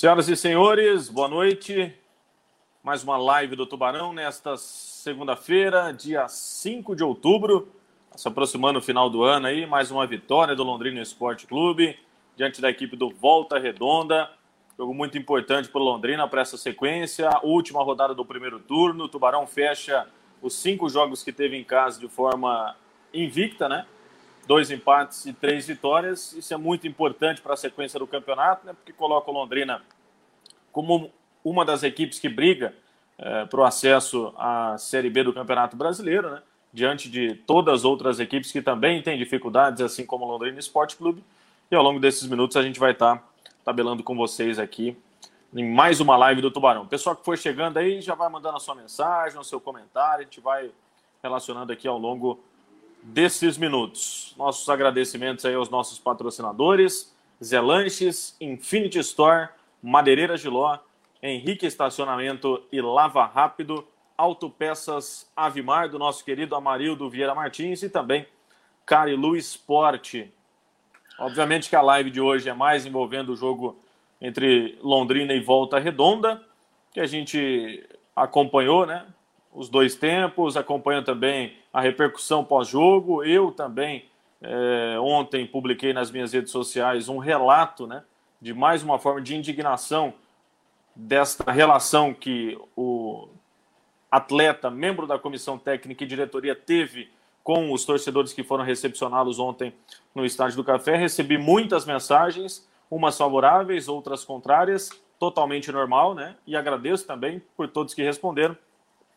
Senhoras e senhores, boa noite. Mais uma live do Tubarão nesta segunda-feira, dia 5 de outubro. Se aproximando o final do ano aí, mais uma vitória do Londrina Esporte Clube diante da equipe do Volta Redonda. Jogo muito importante para o Londrina para essa sequência. Última rodada do primeiro turno. O Tubarão fecha os cinco jogos que teve em casa de forma invicta, né? dois empates e três vitórias. Isso é muito importante para a sequência do campeonato, né, porque coloca o Londrina como uma das equipes que briga é, para o acesso à Série B do Campeonato Brasileiro, né, diante de todas as outras equipes que também têm dificuldades, assim como o Londrina Esporte Clube. E ao longo desses minutos a gente vai estar tá tabelando com vocês aqui em mais uma live do Tubarão. Pessoal que for chegando aí já vai mandando a sua mensagem, o seu comentário, a gente vai relacionando aqui ao longo desses minutos. Nossos agradecimentos aí aos nossos patrocinadores, Zé Lanches, Infinity Store, Madeireira Giló, Henrique Estacionamento e Lava Rápido, Autopeças Avimar, do nosso querido Amarildo Vieira Martins e também Carilu Esporte. Obviamente que a live de hoje é mais envolvendo o jogo entre Londrina e Volta Redonda, que a gente acompanhou, né? os dois tempos, acompanha também a repercussão pós-jogo. Eu também, é, ontem, publiquei nas minhas redes sociais um relato né, de mais uma forma de indignação desta relação que o atleta, membro da comissão técnica e diretoria, teve com os torcedores que foram recepcioná-los ontem no Estádio do Café. Recebi muitas mensagens, umas favoráveis, outras contrárias, totalmente normal, né? E agradeço também por todos que responderam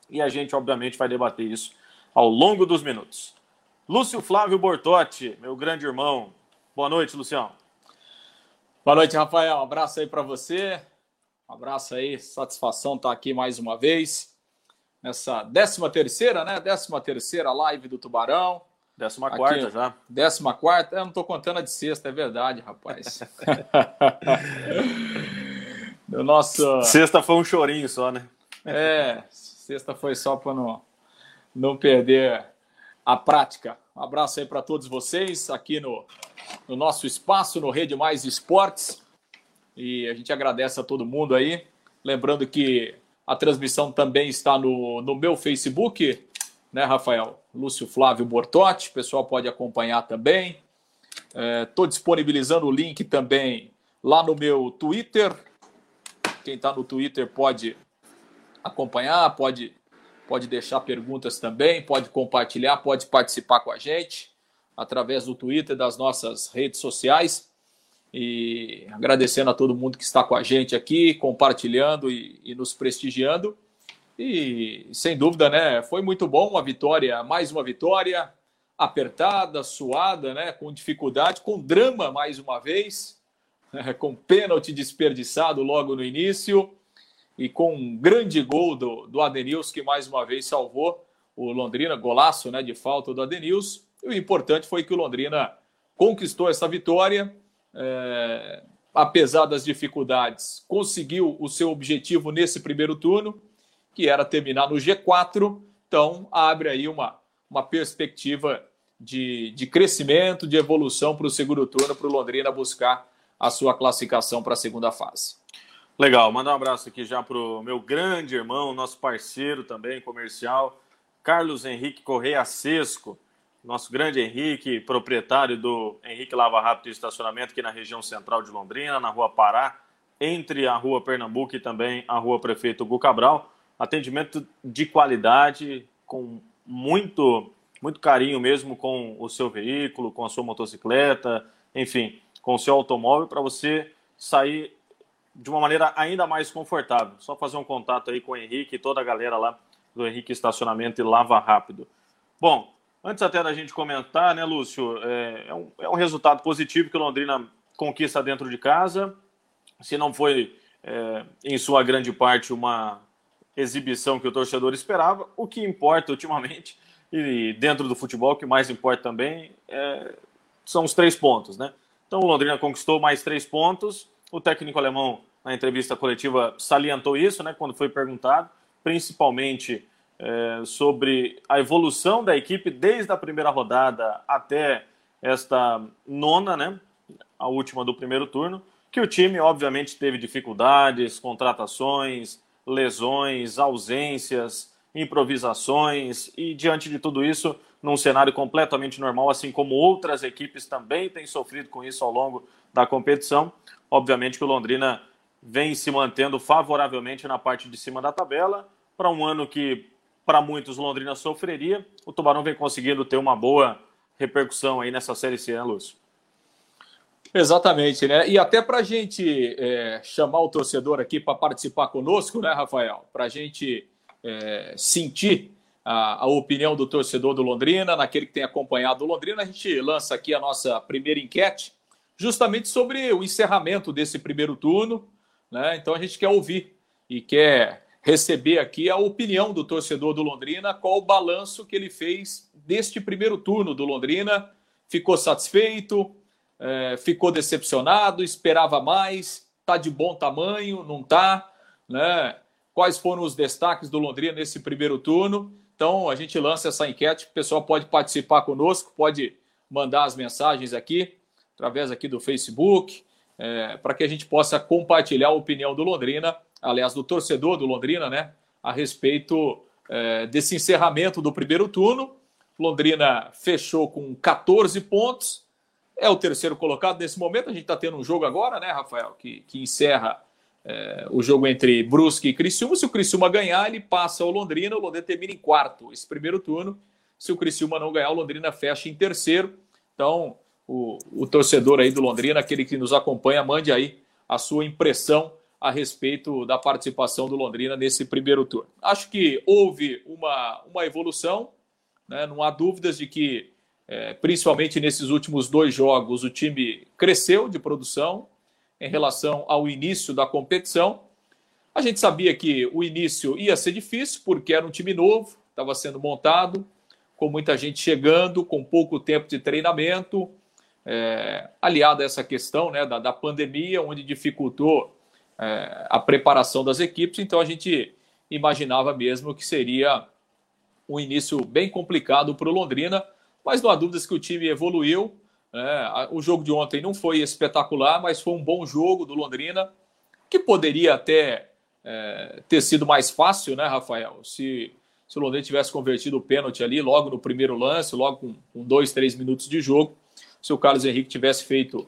e a gente, obviamente, vai debater isso ao longo dos minutos. Lúcio Flávio Bortotti, meu grande irmão. Boa noite, Lucião. Boa noite, Rafael. Um abraço aí para você. Um abraço aí, satisfação estar aqui mais uma vez. Nessa 13 terceira, né? 13 terceira live do Tubarão. Décima quarta já. Décima quarta. Eu não estou contando a de sexta, é verdade, rapaz. o nosso... Sexta foi um chorinho só, né? É, Sexta foi só para não, não perder a prática. Um abraço aí para todos vocês aqui no, no nosso espaço, no Rede Mais Esportes. E a gente agradece a todo mundo aí. Lembrando que a transmissão também está no, no meu Facebook, né, Rafael? Lúcio Flávio Bortotti, o pessoal pode acompanhar também. Estou é, disponibilizando o link também lá no meu Twitter. Quem está no Twitter pode acompanhar, pode, pode deixar perguntas também, pode compartilhar, pode participar com a gente através do Twitter, das nossas redes sociais. E agradecendo a todo mundo que está com a gente aqui, compartilhando e, e nos prestigiando. E sem dúvida, né, foi muito bom uma vitória, mais uma vitória apertada, suada, né, com dificuldade, com drama mais uma vez, com pênalti desperdiçado logo no início e com um grande gol do, do Adenilson, que mais uma vez salvou o Londrina, golaço né, de falta do Adenilson. E o importante foi que o Londrina conquistou essa vitória, é, apesar das dificuldades, conseguiu o seu objetivo nesse primeiro turno, que era terminar no G4. Então, abre aí uma, uma perspectiva de, de crescimento, de evolução para o segundo turno, para o Londrina buscar a sua classificação para a segunda fase. Legal, mandar um abraço aqui já para o meu grande irmão, nosso parceiro também comercial, Carlos Henrique Correia Sesco, nosso grande Henrique, proprietário do Henrique Lava Rápido Estacionamento aqui na região central de Londrina, na Rua Pará, entre a Rua Pernambuco e também a Rua Prefeito Hugo Cabral. Atendimento de qualidade, com muito, muito carinho mesmo com o seu veículo, com a sua motocicleta, enfim, com o seu automóvel, para você sair de uma maneira ainda mais confortável. Só fazer um contato aí com o Henrique e toda a galera lá do Henrique Estacionamento e Lava Rápido. Bom, antes até da gente comentar, né, Lúcio, é, é, um, é um resultado positivo que o Londrina conquista dentro de casa. Se não foi, é, em sua grande parte, uma exibição que o torcedor esperava, o que importa ultimamente, e dentro do futebol, o que mais importa também, é, são os três pontos, né? Então o Londrina conquistou mais três pontos, o técnico alemão, na entrevista coletiva, salientou isso, né, quando foi perguntado, principalmente é, sobre a evolução da equipe desde a primeira rodada até esta nona, né, a última do primeiro turno. que o time, obviamente, teve dificuldades, contratações, lesões, ausências, improvisações e, diante de tudo isso, num cenário completamente normal, assim como outras equipes também têm sofrido com isso ao longo da competição. Obviamente que o Londrina vem se mantendo favoravelmente na parte de cima da tabela para um ano que para muitos Londrina sofreria. O Tubarão vem conseguindo ter uma boa repercussão aí nessa série C, né, Lúcio? Exatamente, né? E até para a gente é, chamar o torcedor aqui para participar conosco, né, Rafael? Para a gente é, sentir a, a, opinião do torcedor do Londrina, naquele que tem acompanhado o Londrina, a gente lança aqui a nossa primeira enquete, justamente sobre o encerramento desse primeiro turno. Né? Então a gente quer ouvir e quer receber aqui a opinião do torcedor do Londrina, qual o balanço que ele fez deste primeiro turno do Londrina. Ficou satisfeito? é, ficou decepcionado, esperava mais, está de bom tamanho, não está, né? Quais foram os destaques do Londrina nesse primeiro turno? Então a gente lança essa enquete, o pessoal pode participar conosco, pode mandar as mensagens aqui através aqui do Facebook, é, para que a gente possa compartilhar a opinião do Londrina, aliás, do torcedor do Londrina, né, a respeito é, desse encerramento do primeiro turno. Londrina fechou com 14 pontos, é o terceiro colocado nesse momento. A gente está tendo um jogo agora, né, Rafael, que, que encerra é, o jogo entre Brusque e Criciúma. Se o Criciúma ganhar, ele passa o Londrina. O Londrina termina em quarto esse primeiro turno. Se o Criciúma não ganhar, o Londrina fecha em terceiro. Então, o, o torcedor aí do Londrina, aquele que nos acompanha, mande aí a sua impressão a respeito da participação do Londrina nesse primeiro turno. Acho que houve uma, uma evolução, né? não há dúvidas de que é, principalmente nesses últimos dois jogos, o time cresceu de produção em relação ao início da competição. A gente sabia que o início ia ser difícil, porque era um time novo, estava sendo montado, com muita gente chegando, com pouco tempo de treinamento, é, aliado a essa questão né, da, da pandemia, onde dificultou é, a preparação das equipes. Então a gente imaginava mesmo que seria um início bem complicado para o Londrina mas não há dúvidas que o time evoluiu. Né? O jogo de ontem não foi espetacular, mas foi um bom jogo do Londrina, que poderia até é, ter sido mais fácil, né, Rafael? Se, se o Londrina tivesse convertido o pênalti ali logo no primeiro lance, logo com, com dois, três minutos de jogo, se o Carlos Henrique tivesse feito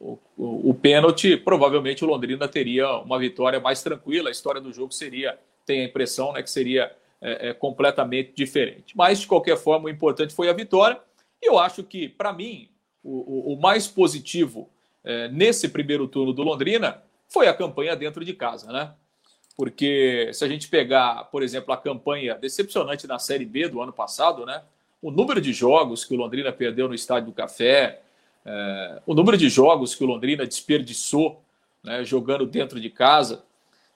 o, o, o pênalti, provavelmente o Londrina teria uma vitória mais tranquila. A história do jogo seria, tem a impressão, né, que seria é, é, completamente diferente. Mas, de qualquer forma, o importante foi a vitória. E eu acho que, para mim, o, o, mais positivo é, nesse primeiro turno do Londrina foi a campanha dentro de casa, né? Porque se a gente pegar, por exemplo, a campanha decepcionante na Série B do ano passado, né? O número de jogos que o Londrina perdeu no Estádio do Café, é, o número de jogos que o Londrina desperdiçou né, jogando dentro de casa.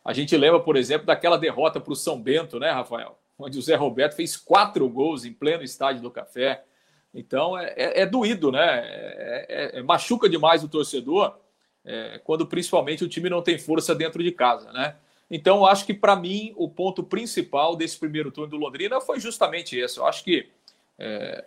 A gente lembra, por exemplo, daquela derrota para o São Bento, né, Rafael? Onde o Zé Roberto fez quatro gols em pleno estádio do Café. Então é, é, é doído, né? É, é, é machuca demais o torcedor é, quando principalmente o time não tem força dentro de casa, né? Então acho que para mim o ponto principal desse primeiro turno do Londrina foi justamente esse. Eu acho que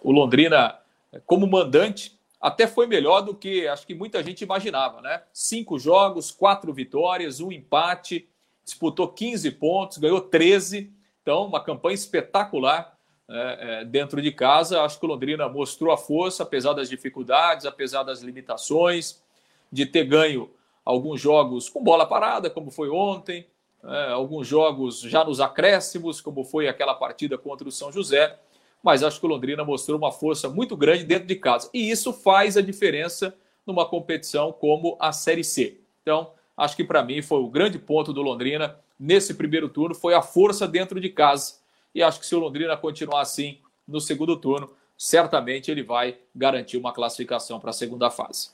o Londrina, como mandante, até foi melhor do que acho que muita gente imaginava, né? Cinco jogos, quatro vitórias, um empate disputou 15 pontos, ganhou 13. Então, uma campanha espetacular é, é, dentro de casa. Acho que o Londrina mostrou a força, apesar das dificuldades, apesar das limitações, de ter ganho alguns jogos com bola parada, como foi ontem, é, alguns jogos já nos acréscimos, como foi aquela partida contra o São José. Mas acho que o Londrina mostrou uma força muito grande dentro de casa. E isso faz a diferença numa competição como a Série C. Então, acho que para mim foi o grande ponto do Londrina nesse primeiro turno, foi a força dentro de casa. E acho que se o Londrina continuar assim no segundo turno, certamente ele vai garantir uma classificação para a segunda fase.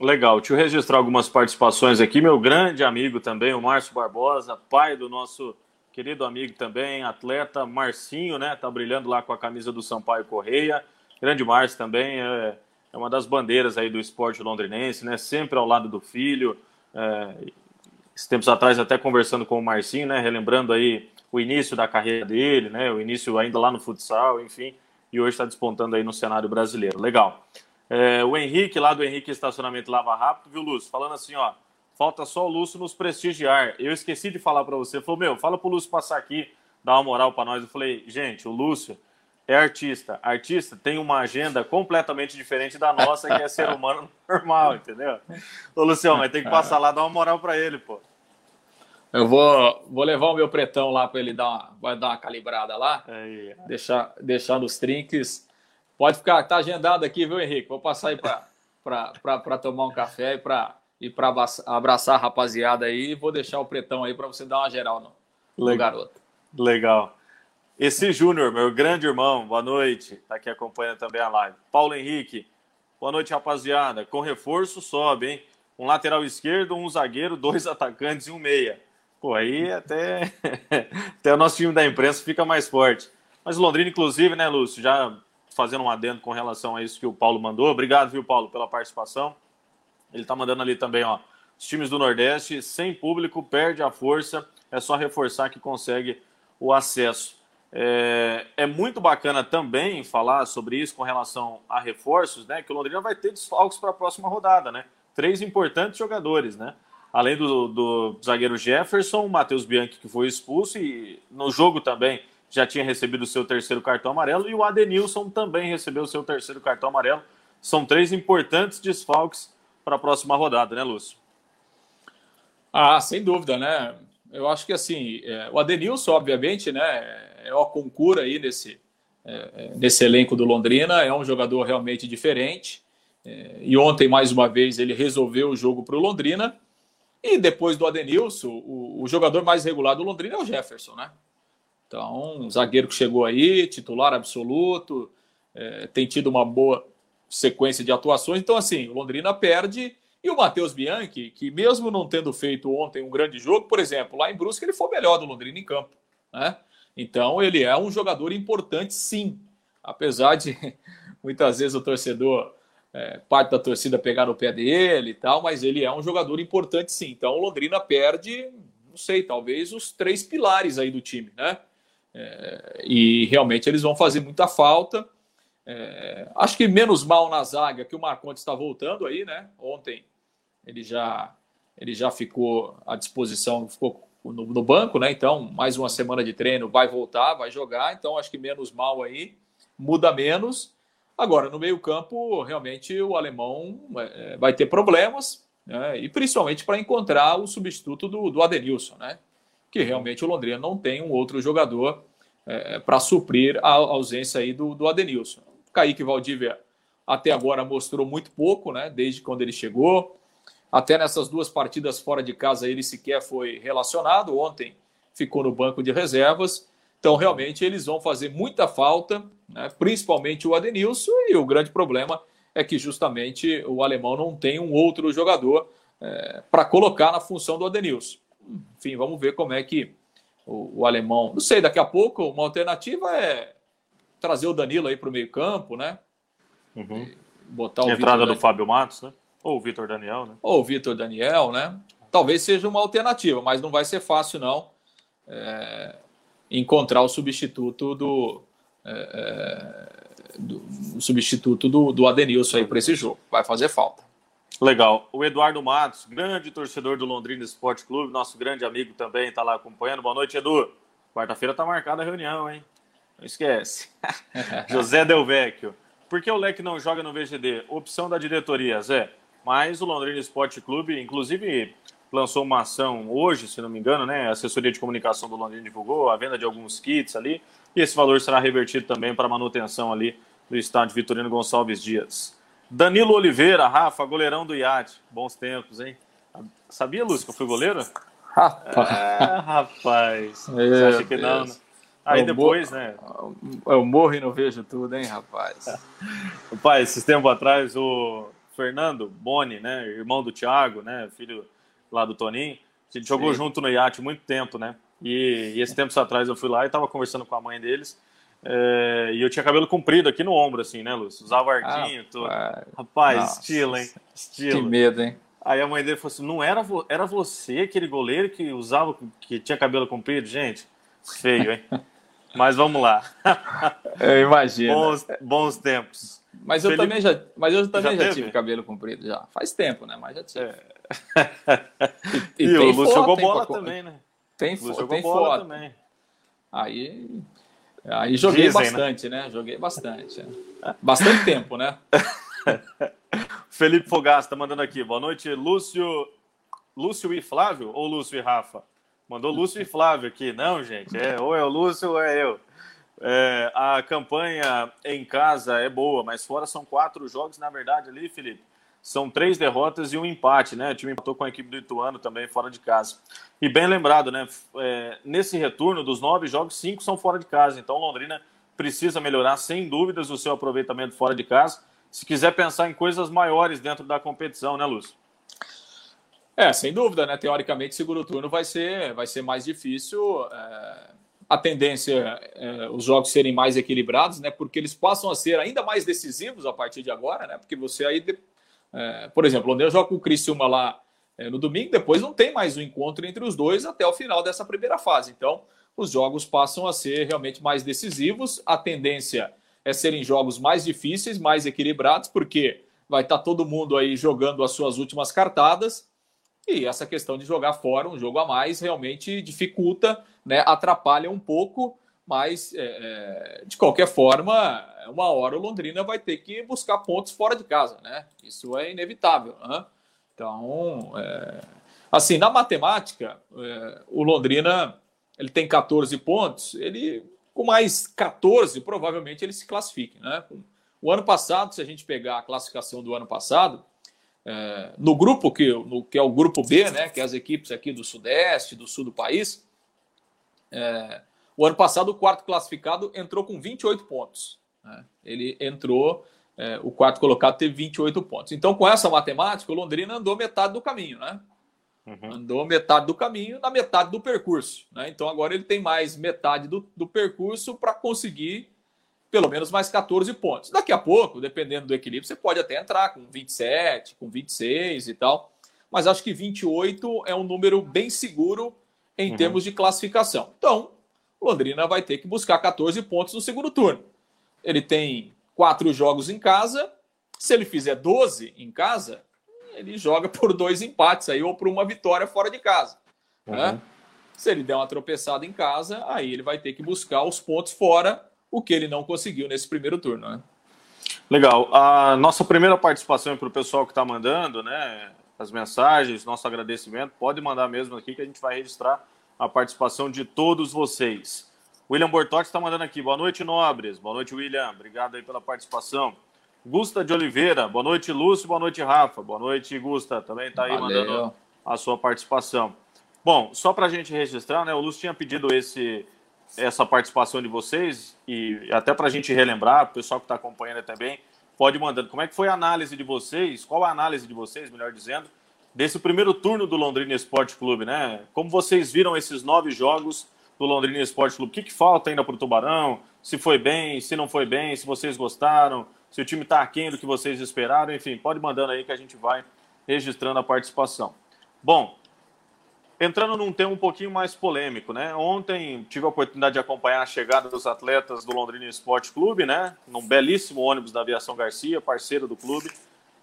Legal, deixa eu registrar algumas participações aqui. Meu grande amigo também, o Márcio Barbosa, pai do nosso querido amigo também, atleta Marcinho, né? Tá brilhando lá com a camisa do Sampaio Correia. Grande Márcio também é, é uma das bandeiras aí do esporte londrinense, né? Sempre ao lado do filho. É, tempos atrás, até conversando com o Marcinho, né, relembrando aí o início da carreira dele, né, o início ainda lá no futsal, enfim, e hoje está despontando aí no cenário brasileiro. Legal. É, o Henrique, lá do Henrique Estacionamento Lava Rápido, viu, Lúcio? Falando assim, ó, falta só o Lúcio nos prestigiar. Eu esqueci de falar para você. Falou, meu, fala pro Lúcio passar aqui, dar uma moral para nós. Eu falei, gente, o Lúcio é artista. Artista tem uma agenda completamente diferente da nossa, que é ser humano normal, entendeu? Ô, Luciano, mas tem que passar lá, dar uma moral para ele, pô. Eu vou, vou levar o meu pretão lá para ele dar uma, vai dar uma calibrada lá, Aí. deixar, deixar nos trinques. Pode ficar, tá agendado aqui, viu, Henrique? Vou passar aí para tomar um café e para e para abraçar a rapaziada aí. Vou deixar o pretão aí para você dar uma geral no, no garoto. Legal. Esse Júnior, meu grande irmão, boa noite. Tá aqui acompanhando também a live. Paulo Henrique, boa noite, rapaziada. Com reforço, sobe, hein? Um lateral esquerdo, um zagueiro, dois atacantes e um meia. Pô, aí até, até o nosso time da imprensa fica mais forte. Mas Londrina, inclusive, né, Lúcio, já fazendo um adendo com relação a isso que o Paulo mandou. Obrigado, viu, Paulo, pela participação. Ele tá mandando ali também, ó. Os times do Nordeste, sem público, perde a força. É só reforçar que consegue o acesso. É, é, muito bacana também falar sobre isso com relação a reforços, né? Que o Londrina vai ter desfalques para a próxima rodada, né? Três importantes jogadores, né? Além do, do zagueiro Jefferson, o Matheus Bianchi, que foi expulso, e no jogo também já tinha recebido o seu terceiro cartão amarelo, e o Adenilson também recebeu o seu terceiro cartão amarelo. São três importantes desfalques para a próxima rodada, né, Lúcio? Ah, sem dúvida, né? Eu acho que assim, é, o Adenilson, obviamente, né, é o concura aí nesse, é, é, nesse elenco do Londrina, é um jogador realmente diferente. É, e ontem, mais uma vez, ele resolveu o jogo para o Londrina. E depois do Adenilson, o, o, jogador mais regular do Londrina é o Jefferson, né? Então, um zagueiro que chegou aí, titular absoluto, é, tem tido uma boa sequência de atuações. Então, assim, o Londrina perde. E o Matheus Bianchi, que mesmo não tendo feito ontem um grande jogo, por exemplo, lá em Brusque ele foi melhor do Londrina em campo. Né? Então, ele é um jogador importante, sim. Apesar de muitas vezes o torcedor, é, parte da torcida pegar no pé dele e tal, mas ele é um jogador importante, sim. Então, o Londrina perde, não sei, talvez os três pilares aí do time, né? É, e realmente eles vão fazer muita falta. É, acho que menos mal na zaga que o Marcontes está voltando aí, né? Ontem ele já ele já ficou à disposição, ficou no, no, banco, né? Então, mais uma semana de treino, vai voltar, vai jogar. Então, acho que menos mal aí, muda menos. Agora, no meio-campo, realmente o alemão é, vai ter problemas, né? e principalmente para encontrar o substituto do, do Adenilson, né? Que realmente o Londrina não tem um outro jogador é, para suprir a ausência aí do, do Adenilson. Kaique Valdívia até agora mostrou muito pouco, né? Desde quando ele chegou. Até nessas duas partidas fora de casa ele sequer foi relacionado. Ontem ficou no banco de reservas. Então, realmente, eles vão fazer muita falta, né? principalmente o Adenilson. E o grande problema é que justamente o alemão não tem um outro jogador é, para colocar na função do Adenilson. Enfim, vamos ver como é que o, o, alemão. Não sei, daqui a pouco uma alternativa é trazer o Danilo aí para o meio-campo, né? Uhum. Botar o Entrada do Fábio Matos, né? Ou o Vitor Daniel, né? Ou o Vitor Daniel, né? Talvez seja uma alternativa, mas não vai ser fácil, não, é, encontrar o substituto do, é, é do o substituto do, do Adenilson aí para esse jogo. Vai fazer falta. Legal. O Eduardo Matos, grande torcedor do Londrina Esporte Clube, nosso grande amigo também, está lá acompanhando. Boa noite, Edu. Quarta-feira está marcada a reunião, hein? Não esquece. José Del Vecchio. Por que o Leque não joga no VGD? Opção da diretoria, Zé. Mas o Londrina Esporte Clube, inclusive, lançou uma ação hoje, se não me engano, né? A assessoria de comunicação do Londrina divulgou a venda de alguns kits ali. E esse valor será revertido também para a manutenção ali do estádio Vitorino Gonçalves Dias. Danilo Oliveira, Rafa, goleirão do iate. Bons tempos, hein? Sabia, Lúcio, que eu fui goleiro? Rapaz. É, rapaz. Você acha que não, né? Aí eu depois, morro, né? Eu morro e não vejo tudo, hein, rapaz? rapaz, esses tempos atrás, o Fernando Boni, né, irmão do Thiago, né, filho lá do Toninho, a gente jogou Sim. junto no iate muito tempo, né? E, e esse tempos atrás eu fui lá e estava conversando com a mãe deles. É, e eu tinha cabelo comprido aqui no ombro, assim, né, Lúcio? Usava arquinho, tudo. Rapaz, Nossa, estilo, hein? Estilo. Que medo, hein? Aí a mãe dele falou assim: não era, vo era você aquele goleiro que usava, que tinha cabelo comprido? Gente, feio, hein? Mas vamos lá. Eu imagino. Bons, bons tempos. Mas eu Felipe... também já, mas eu também já, já tive cabelo comprido já. Faz tempo, né? Mas já tive. É. E, e, e o Lúcio jogou bola também, né? Tem, fo tem foto. Também. Aí, aí joguei Dizem, né? bastante, né? né? Joguei bastante. Bastante tempo, né? Felipe Fogaça tá mandando aqui. Boa noite, Lúcio. Lúcio e Flávio ou Lúcio e Rafa? Mandou Lúcio e Flávio aqui. Não, gente, é, ou é o Lúcio ou é eu. É, a campanha em casa é boa, mas fora são quatro jogos, na verdade, ali, Felipe. São três derrotas e um empate, né? O time empatou com a equipe do Ituano também fora de casa. E bem lembrado, né? É, nesse retorno dos nove jogos, cinco são fora de casa. Então Londrina precisa melhorar, sem dúvidas, o seu aproveitamento fora de casa. Se quiser pensar em coisas maiores dentro da competição, né, Lúcio? É, sem dúvida, né? Teoricamente, segundo turno vai ser, vai ser mais difícil. É, a tendência é os jogos serem mais equilibrados, né? Porque eles passam a ser ainda mais decisivos a partir de agora, né? Porque você aí, é, por exemplo, o Londrina joga com o Criciúma lá é, no domingo, depois não tem mais um encontro entre os dois até o final dessa primeira fase. Então, os jogos passam a ser realmente mais decisivos. A tendência é serem jogos mais difíceis, mais equilibrados, porque vai estar todo mundo aí jogando as suas últimas cartadas e essa questão de jogar fora um jogo a mais realmente dificulta, né, atrapalha um pouco, mas é, é, de qualquer forma, uma hora o Londrina vai ter que buscar pontos fora de casa, né? Isso é inevitável. Né? Então, é, assim, na matemática, é, o Londrina ele tem 14 pontos, ele com mais 14 provavelmente ele se classifique, né? O ano passado, se a gente pegar a classificação do ano passado, é, no grupo que, no, que é o grupo B, né, que é as equipes aqui do Sudeste, do Sul do país, é, o ano passado o quarto classificado entrou com 28 pontos. Né? Ele entrou, é, o quarto colocado teve 28 pontos. Então, com essa matemática, o Londrina andou metade do caminho, né? Uhum. Andou metade do caminho na metade do percurso. Né? Então, agora ele tem mais metade do, do percurso para conseguir pelo menos mais 14 pontos. Daqui a pouco, dependendo do equilíbrio, você pode até entrar com 27, com 26 e tal. Mas acho que 28 é um número bem seguro em uhum. termos de classificação. Então, Londrina vai ter que buscar 14 pontos no segundo turno. Ele tem quatro jogos em casa. Se ele fizer 12 em casa, ele joga por dois empates aí ou por uma vitória fora de casa. Né? Uhum. Né? Se ele der uma tropeçada em casa, aí ele vai ter que buscar os pontos fora o que ele não conseguiu nesse primeiro turno. Né? Legal. A nossa primeira participação para o pessoal que está mandando, né? As mensagens, nosso agradecimento, pode mandar mesmo aqui que a gente vai registrar a participação de todos vocês. William Bortotti está mandando aqui. Boa noite, nobres. Boa noite, William. Obrigado aí pela participação. Gusta de Oliveira. Boa noite, Lúcio. Boa noite, Rafa. Boa noite, Gusta. Também está aí Valeu. mandando a sua participação. Bom, só para a gente registrar, né? O Lúcio tinha pedido esse essa participação de vocês e até para a gente relembrar, o pessoal que está acompanhando também, pode mandando. Como é que foi a análise de vocês? Qual a análise de vocês, melhor dizendo, desse primeiro turno do Londrina Esporte Clube, né? Como vocês viram esses nove jogos do Londrina Esporte Clube? O que, que falta ainda para o Tubarão? Se foi bem, se não foi bem, se vocês gostaram, se o time está aquém do que vocês esperaram, enfim, pode mandando aí que a gente vai registrando a participação. Bom, Entrando num tema um pouquinho mais polêmico, né? Ontem tive a oportunidade de acompanhar a chegada dos atletas do Londrina Esporte Clube, né? Num belíssimo ônibus da Aviação Garcia, parceiro do clube.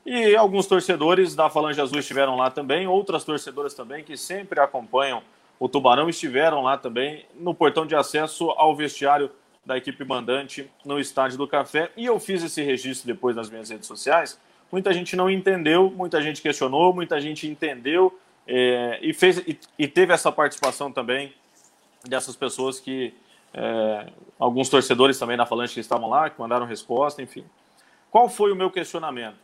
E alguns torcedores da Falange Azul estiveram lá também, outras torcedoras também que sempre acompanham o Tubarão estiveram lá também no portão de acesso ao vestiário da equipe mandante no Estádio do Café. E eu fiz esse registro depois nas minhas redes sociais. Muita gente não entendeu, muita gente questionou, muita gente entendeu é, e, fez, e, e, teve essa participação também dessas pessoas que. É, alguns torcedores também na Falange que estavam lá, que mandaram resposta, enfim. Qual foi o meu questionamento?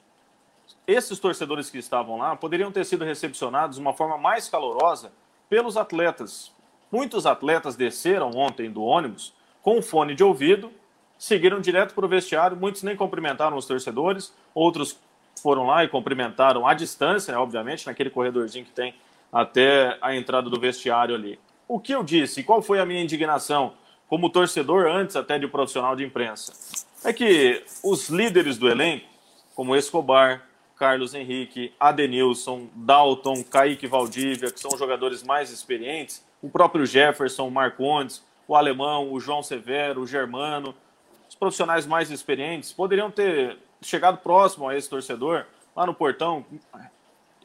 Esses torcedores que estavam lá poderiam ter sido recepcionados de uma forma mais calorosa pelos atletas. Muitos atletas desceram ontem do ônibus com fone de ouvido, seguiram direto para o vestiário, muitos nem cumprimentaram os torcedores, outros foram lá e cumprimentaram à distância, né, obviamente, naquele corredorzinho que tem até a entrada do vestiário ali. O que eu disse, qual foi a minha indignação como torcedor antes até de profissional de imprensa? É que os líderes do elenco, como Escobar, Carlos Henrique, Adenilson, Dalton, Kaique Valdívia, que são jogadores mais experientes, o próprio Jefferson, Marcondes, o Alemão, o João Severo, o Germano, os profissionais mais experientes poderiam ter chegado próximo a esse torcedor, lá no portão,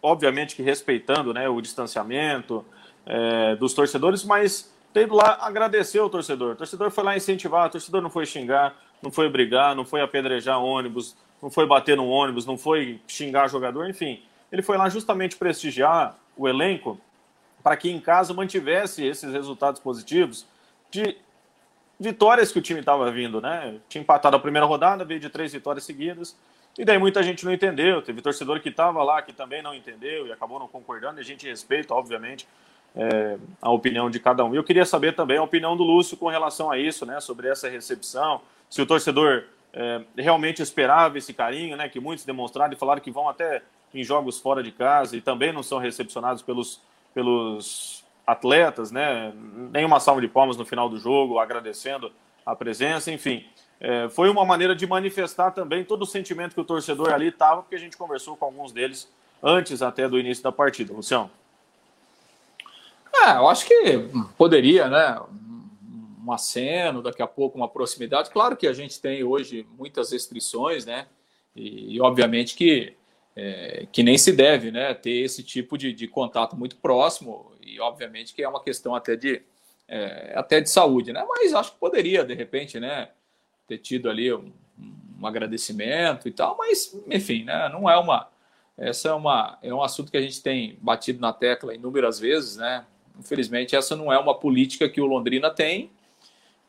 obviamente que respeitando né, o distanciamento é, dos torcedores, mas tendo lá agradecer o torcedor. O torcedor foi lá incentivar, o torcedor não foi xingar, não foi brigar, não foi apedrejar ônibus, não foi bater no ônibus, não foi xingar jogador, enfim. Ele foi lá justamente prestigiar o elenco para que em casa mantivesse esses resultados positivos de vitórias que o time estava vindo, né? Tinha empatado a primeira rodada, veio de três vitórias seguidas, e daí muita gente não entendeu. Teve torcedor que estava lá que também não entendeu e acabou não concordando, e a gente respeita, obviamente, é, a opinião de cada um. E eu queria saber também a opinião do Lúcio com relação a isso, né? Sobre essa recepção, se o torcedor é, realmente esperava esse carinho, né? Que muitos demonstraram e falaram que vão até em jogos fora de casa e também não são recepcionados pelos, pelos atletas, né? Nenhuma salva de palmas no final do jogo, agradecendo a presença, enfim. É, foi uma maneira de manifestar também todo o sentimento que o torcedor ali estava, porque a gente conversou com alguns deles antes até do início da partida. Luciano. É, eu acho que poderia, né? Um aceno, daqui a pouco uma proximidade. Claro que a gente tem hoje muitas restrições, né? E, e obviamente que, é, que nem se deve, né? Ter esse tipo de, de contato muito próximo e obviamente que é uma questão até de é, até de saúde, né? Mas acho que poderia de repente, né? Ter tido ali um, um agradecimento e tal, mas enfim, né? Não é uma essa é uma é um assunto que a gente tem batido na tecla inúmeras vezes, né? Infelizmente, essa não é uma política que o Londrina tem.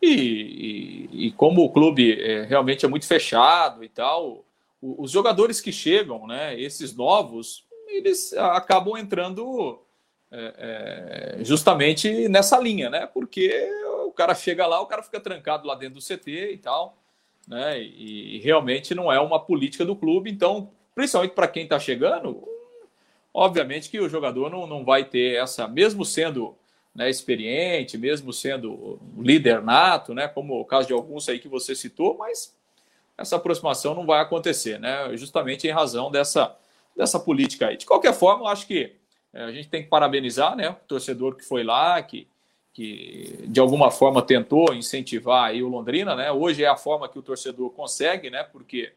E, e, e como o clube é, realmente é muito fechado e tal, os jogadores que chegam, né, esses novos, eles acabam entrando é, é, justamente nessa linha, né? Porque o cara chega lá, o cara fica trancado lá dentro do CT e tal, né? E, e realmente não é uma política do clube. Então, principalmente para quem está chegando, Obviamente que o jogador não, não vai ter essa, mesmo sendo né, experiente, mesmo sendo líder nato, né, como o caso de alguns aí que você citou, mas essa aproximação não vai acontecer, né, justamente em razão dessa, dessa política aí. De qualquer forma, eu acho que a gente tem que parabenizar né, o torcedor que foi lá, que, que de alguma forma tentou incentivar aí o Londrina. Né, hoje é a forma que o torcedor consegue, né, porque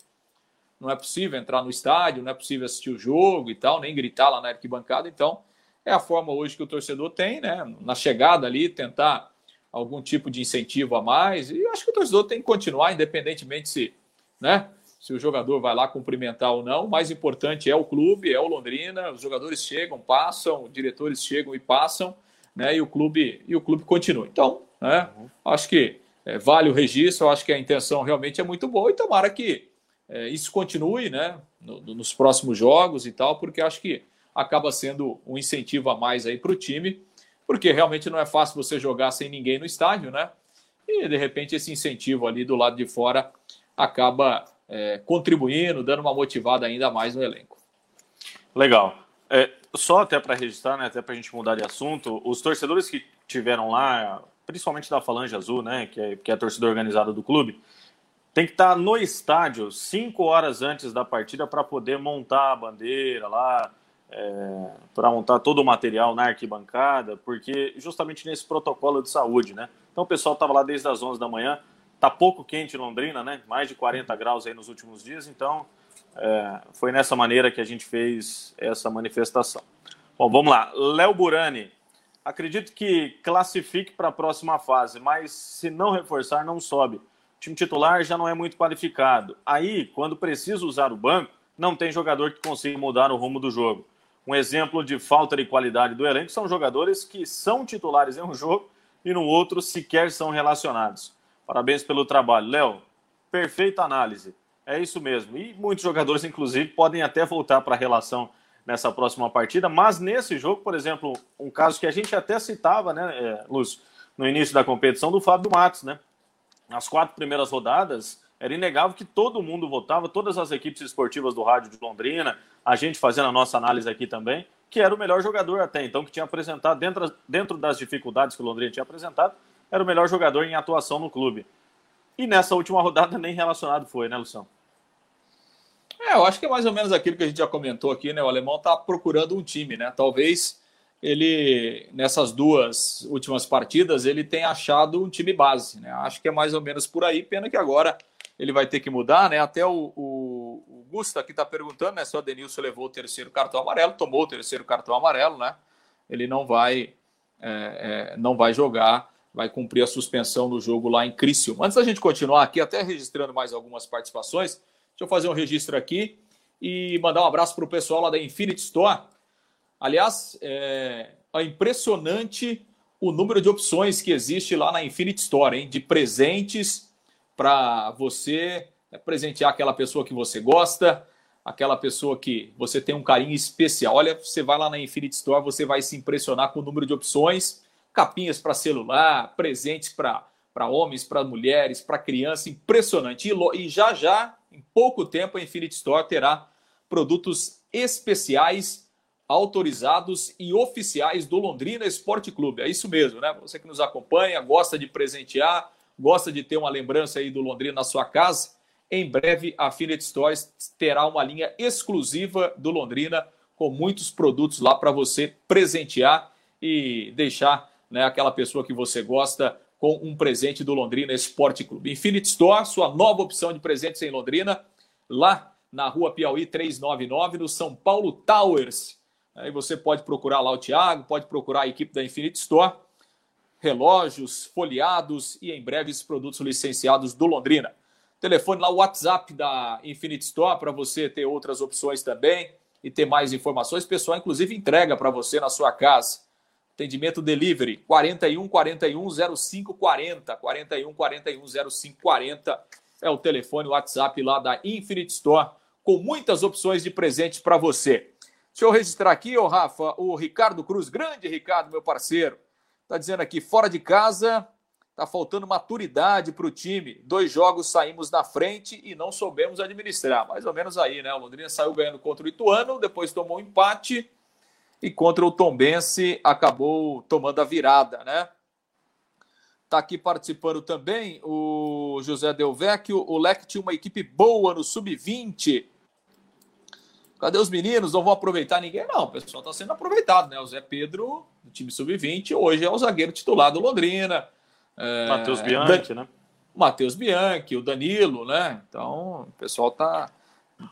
não é possível entrar no estádio, não é possível assistir o jogo e tal, nem gritar lá na arquibancada. Então, é a forma hoje que o torcedor tem, né? Na chegada ali, tentar algum tipo de incentivo a mais. E acho que o torcedor tem que continuar, independentemente se, né? Se o jogador vai lá cumprimentar ou não. O mais importante é o clube, é o Londrina. Os jogadores chegam, passam, diretores chegam e passam, né? E o clube e o clube continua. Então, né? Acho que é, vale o registro. Acho que a intenção realmente é muito boa e tomara que é, isso continue né, no, nos próximos jogos e tal, porque acho que acaba sendo um incentivo a mais aí para o time, porque realmente não é fácil você jogar sem ninguém no estádio, né? E de repente esse incentivo ali do lado de fora acaba é, contribuindo, dando uma motivada ainda mais no elenco. Legal. É, só até para registrar, né, até para a gente mudar de assunto, os torcedores que tiveram lá, principalmente da Falange Azul, né, que é, que é a torcida organizada do clube, tem que estar no estádio cinco horas antes da partida para poder montar a bandeira lá, é, para montar todo o material na arquibancada, porque justamente nesse protocolo de saúde, né? Então o pessoal estava lá desde as 11 da manhã, tá pouco quente em Londrina, né? Mais de 40 graus aí nos últimos dias, então é, foi nessa maneira que a gente fez essa manifestação. Bom, vamos lá. Léo Burani, acredito que classifique para a próxima fase, mas se não reforçar, não sobe time titular já não é muito qualificado. Aí, quando precisa usar o banco, não tem jogador que consiga mudar o rumo do jogo. Um exemplo de falta de qualidade do elenco são jogadores que são titulares em um jogo e no outro sequer são relacionados. Parabéns pelo trabalho. Léo, perfeita análise. É isso mesmo. E muitos jogadores, inclusive, podem até voltar para a relação nessa próxima partida, mas nesse jogo, por exemplo, um caso que a gente até citava, né, é, Lúcio, no início da competição, do Fábio Matos, né? nas quatro primeiras rodadas, era inegável que todo mundo votava, todas as equipes esportivas do rádio de Londrina, a gente fazendo a nossa análise aqui também, que era o melhor jogador até então, que tinha apresentado, dentro, dentro das dificuldades que o Londrina tinha apresentado, era o melhor jogador em atuação no clube. E nessa última rodada nem relacionado foi, né, Luciano? É, eu acho que é mais ou menos aquilo que a gente já comentou aqui, né? O alemão está procurando um time, né? Talvez ele nessas duas últimas partidas ele tem achado um time base, né? Acho que é mais ou menos por aí. Pena que agora ele vai ter que mudar, né? Até o, o, Augusta que está perguntando, né? Se o Adenilson levou o terceiro cartão amarelo, tomou o terceiro cartão amarelo, né? Ele não vai, é, é, não vai jogar, vai cumprir a suspensão no jogo lá em Criciúma. Antes da gente continuar aqui, até registrando mais algumas participações, deixa eu fazer um registro aqui e mandar um abraço para o pessoal lá da Infinity Store. Aliás, é, é impressionante o número de opções que existe lá na Infinity Store, hein? De presentes para você né, presentear aquela pessoa que você gosta, aquela pessoa que você tem um carinho especial. Olha, você vai lá na Infinity Store, você vai se impressionar com o número de opções, capinhas para celular, presentes para homens, para mulheres, para crianças, impressionante. E, e já já, em pouco tempo, a Infinity Store terá produtos especiais, autorizados e oficiais do Londrina Esporte Clube. É isso mesmo, né? Você que nos acompanha, gosta de presentear, gosta de ter uma lembrança aí do Londrina na sua casa, em breve a Affinity Stores terá uma linha exclusiva do Londrina com muitos produtos lá para você presentear e deixar né, aquela pessoa que você gosta com um presente do Londrina Esporte Clube. Infinity Store, sua nova opção de presentes em Londrina, lá na rua Piauí 399, no São Paulo Towers. Aí você pode procurar lá o Thiago, pode procurar a equipe da Infinity Store relógios, folheados e em breves produtos licenciados do Londrina. Telefone lá, o WhatsApp da Infinite Store para você ter outras opções também e ter mais informações. Pessoal, inclusive, entrega para você na sua casa. Atendimento delivery 41 41 05 40 41 41 05 40 é o telefone, o WhatsApp lá da Infinite Store com muitas opções de presentes para você. Deixa eu registrar aqui, ô Rafa, o Ricardo Cruz, grande Ricardo, meu parceiro. Está dizendo aqui, fora de casa, está faltando maturidade para o time. Dois jogos saímos na frente e não soubemos administrar. Mais ou menos aí, né? O Londrina saiu ganhando contra o Ituano, depois tomou um empate e contra o Tombense acabou tomando a virada, né? Está aqui participando também o José Delvecchio. O Leque tinha uma equipe boa no Sub-20 Cadê os meninos? Não vão aproveitar ninguém? Não, o pessoal está sendo aproveitado, né? O Zé Pedro, do time sub-20, hoje é o zagueiro titular do Londrina. É, Matheus Bianchi, Dan... né? Matheus Bianchi, o Danilo, né? Então, o pessoal está.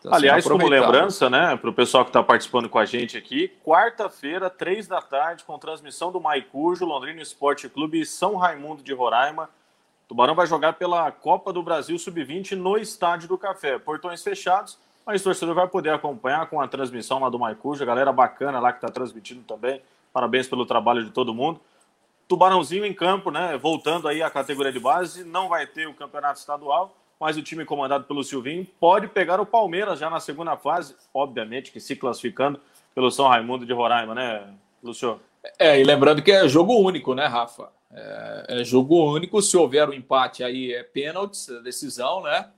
Tá Aliás, como lembrança, né, para o pessoal que está participando com a gente aqui, quarta-feira, três da tarde, com transmissão do Maicujo, Londrina Esporte Clube e São Raimundo de Roraima. Tubarão vai jogar pela Copa do Brasil Sub-20 no Estádio do Café. Portões fechados mas o torcedor vai poder acompanhar com a transmissão lá do Maicuja, galera bacana lá que está transmitindo também. Parabéns pelo trabalho de todo mundo. Tubarãozinho em campo, né? Voltando aí à categoria de base, não vai ter o campeonato estadual, mas o time comandado pelo Silvinho pode pegar o Palmeiras já na segunda fase, obviamente que se classificando pelo São Raimundo de Roraima, né, Lúcio? É, e lembrando que é jogo único, né, Rafa? É, é jogo único, se houver um empate aí é pênalti, decisão, né?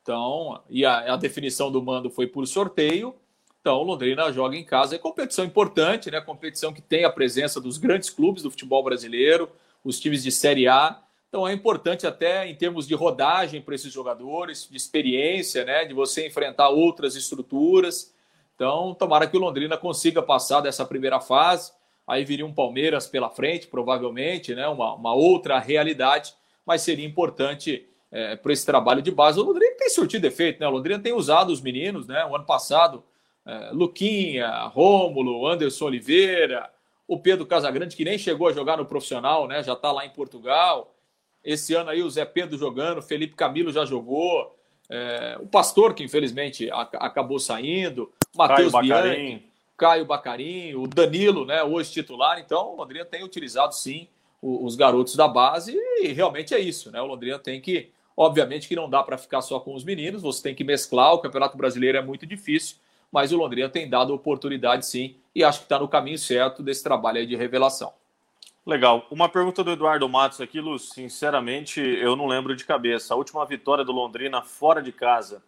Então, e a, a, definição do mando foi por sorteio. Então, Londrina joga em casa. É competição importante, né? Competição que tem a presença dos grandes clubes do futebol brasileiro, os times de Série A. Então, é importante até em termos de rodagem para esses jogadores, de experiência, né? De você enfrentar outras estruturas. Então, tomara que o Londrina consiga passar dessa primeira fase. Aí viria um Palmeiras pela frente, provavelmente, né? Uma, uma outra realidade. Mas seria importante é, para esse trabalho de base. O Londrina tem surtido efeito, né? O Londrina tem usado os meninos, né? O ano passado, é, Luquinha, Rômulo, Anderson Oliveira, o Pedro Casagrande, que nem chegou a jogar no profissional, né? Já está lá em Portugal. Esse ano aí o Zé Pedro jogando, Felipe Camilo já jogou. É, o Pastor, que infelizmente a, acabou saindo, Matheus Bianchi, Caio Bacarim, o Danilo, né? Hoje titular. Então, o Londrina tem utilizado sim os garotos da base e realmente é isso, né? O Londrina tem que Obviamente que não dá para ficar só com os meninos, você tem que mesclar. O Campeonato Brasileiro é muito difícil, mas o Londrina tem dado oportunidade sim, e acho que está no caminho certo desse trabalho de revelação. Legal. Uma pergunta do Eduardo Matos aqui, Lu. Sinceramente, eu não lembro de cabeça. A última vitória do Londrina fora de casa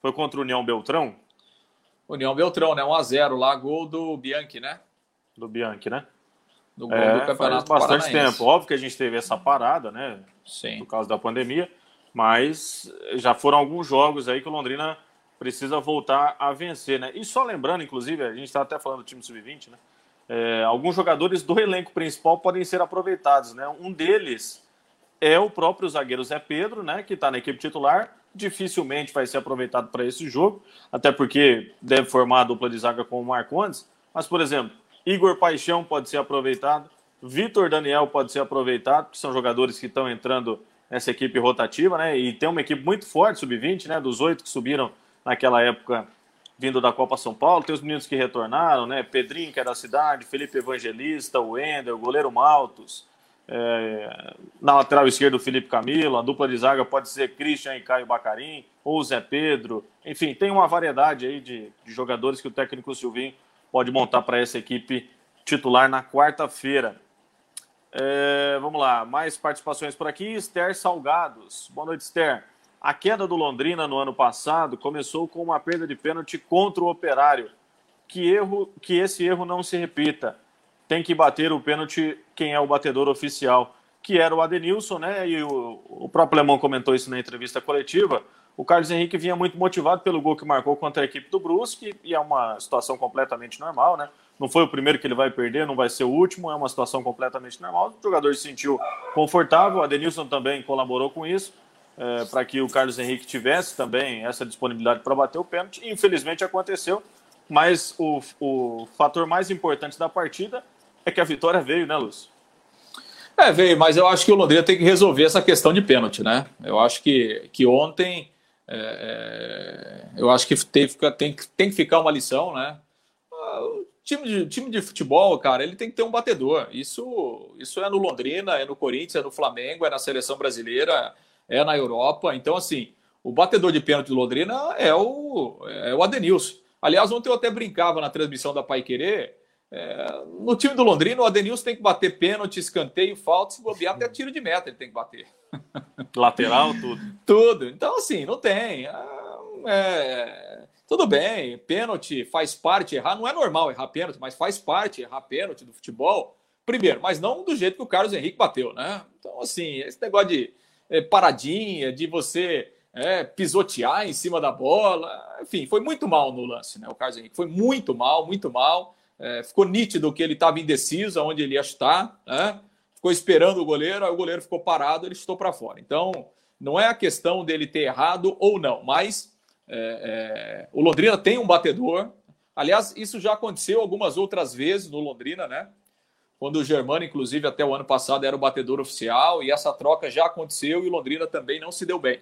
foi contra o União Beltrão? União Beltrão, né? 1x0 lá, gol do Bianchi, né? Do Bianchi, né? Do gol é, do Campeonato faz bastante Paranaense. tempo. Óbvio que a gente teve essa parada, né? Sim. Por causa da pandemia mas já foram alguns jogos aí que o Londrina precisa voltar a vencer, né? E só lembrando, inclusive, a gente está até falando do time sub-20, né? É, alguns jogadores do elenco principal podem ser aproveitados, né? Um deles é o próprio zagueiro Zé Pedro, né, que está na equipe titular. Dificilmente vai ser aproveitado para esse jogo, até porque deve formar a dupla de zaga com o Marcondes. Mas, por exemplo, Igor Paixão pode ser aproveitado, Vitor Daniel pode ser aproveitado, que são jogadores que estão entrando nessa equipe rotativa, né? E tem uma equipe muito forte, sub-20, né? Dos oito que subiram naquela época vindo da Copa São Paulo. Tem os meninos que retornaram, né? Pedrinho, que é da cidade, Felipe Evangelista, o Wender, o goleiro Maltos. É... na lateral esquerda, o Felipe Camilo. A dupla de zaga pode ser Christian e Caio Bacarim, ou Zé Pedro. Enfim, tem uma variedade aí de, de jogadores que o técnico Silvinho pode montar para essa equipe titular na quarta-feira. É, vamos lá, mais participações por aqui. Esther Salgados. Boa noite, Esther. A queda do Londrina no ano passado começou com uma perda de pênalti contra o Operário. Que erro, que esse erro não se repita. Tem que bater o pênalti quem é o batedor oficial, que era o Adenilson, né? E o, o próprio Lemão comentou isso na entrevista coletiva. O Carlos Henrique vinha muito motivado pelo gol que marcou contra a equipe do Brusque, e é uma situação completamente normal, né? Não foi o primeiro que ele vai perder, não vai ser o último, é uma situação completamente normal. O jogador se sentiu confortável, a Denilson também colaborou com isso, é, para que o Carlos Henrique tivesse também essa disponibilidade para bater o pênalti. Infelizmente aconteceu, mas o, o fator mais importante da partida é que a vitória veio, né, Lúcio? É, veio, mas eu acho que o Londrina tem que resolver essa questão de pênalti, né? Eu acho que, que ontem. É, é eu acho que tem, tem, tem que ficar uma lição, né? time de, time de futebol, cara, ele tem que ter um batedor. Isso, isso é no Londrina, é no Corinthians, é no Flamengo, é na seleção brasileira, é na Europa. Então, assim, o batedor de pênalti do Londrina é o, é o Adenilson. Aliás, ontem eu até brincava na transmissão da Pai Querer. É, no time do Londrina, o Adenilson tem que bater pênalti, escanteio, falta, se bobear, até tiro de meta ele tem que bater. Lateral, tudo. tudo. Então, assim, não tem. É, tudo bem, pênalti faz parte, errar não é normal errar pênalti, mas faz parte errar pênalti do futebol. Primeiro, mas não do jeito que o Carlos Henrique bateu, né? Então, assim, esse negócio de é, paradinha, de você é, pisotear em cima da bola, enfim, foi muito mal no lance, né? O Carlos Henrique foi muito mal, muito mal. É, ficou nítido que ele estava indeciso aonde ele ia estar, né? Ficou esperando o goleiro, aí o goleiro ficou parado, ele estou para fora. Então, não é a questão dele ter errado ou não, mas é, é, o Londrina tem um batedor. Aliás, isso já aconteceu algumas outras vezes no Londrina, né? Quando o Germano, inclusive, até o ano passado era o batedor oficial, e essa troca já aconteceu e o Londrina também não se deu bem,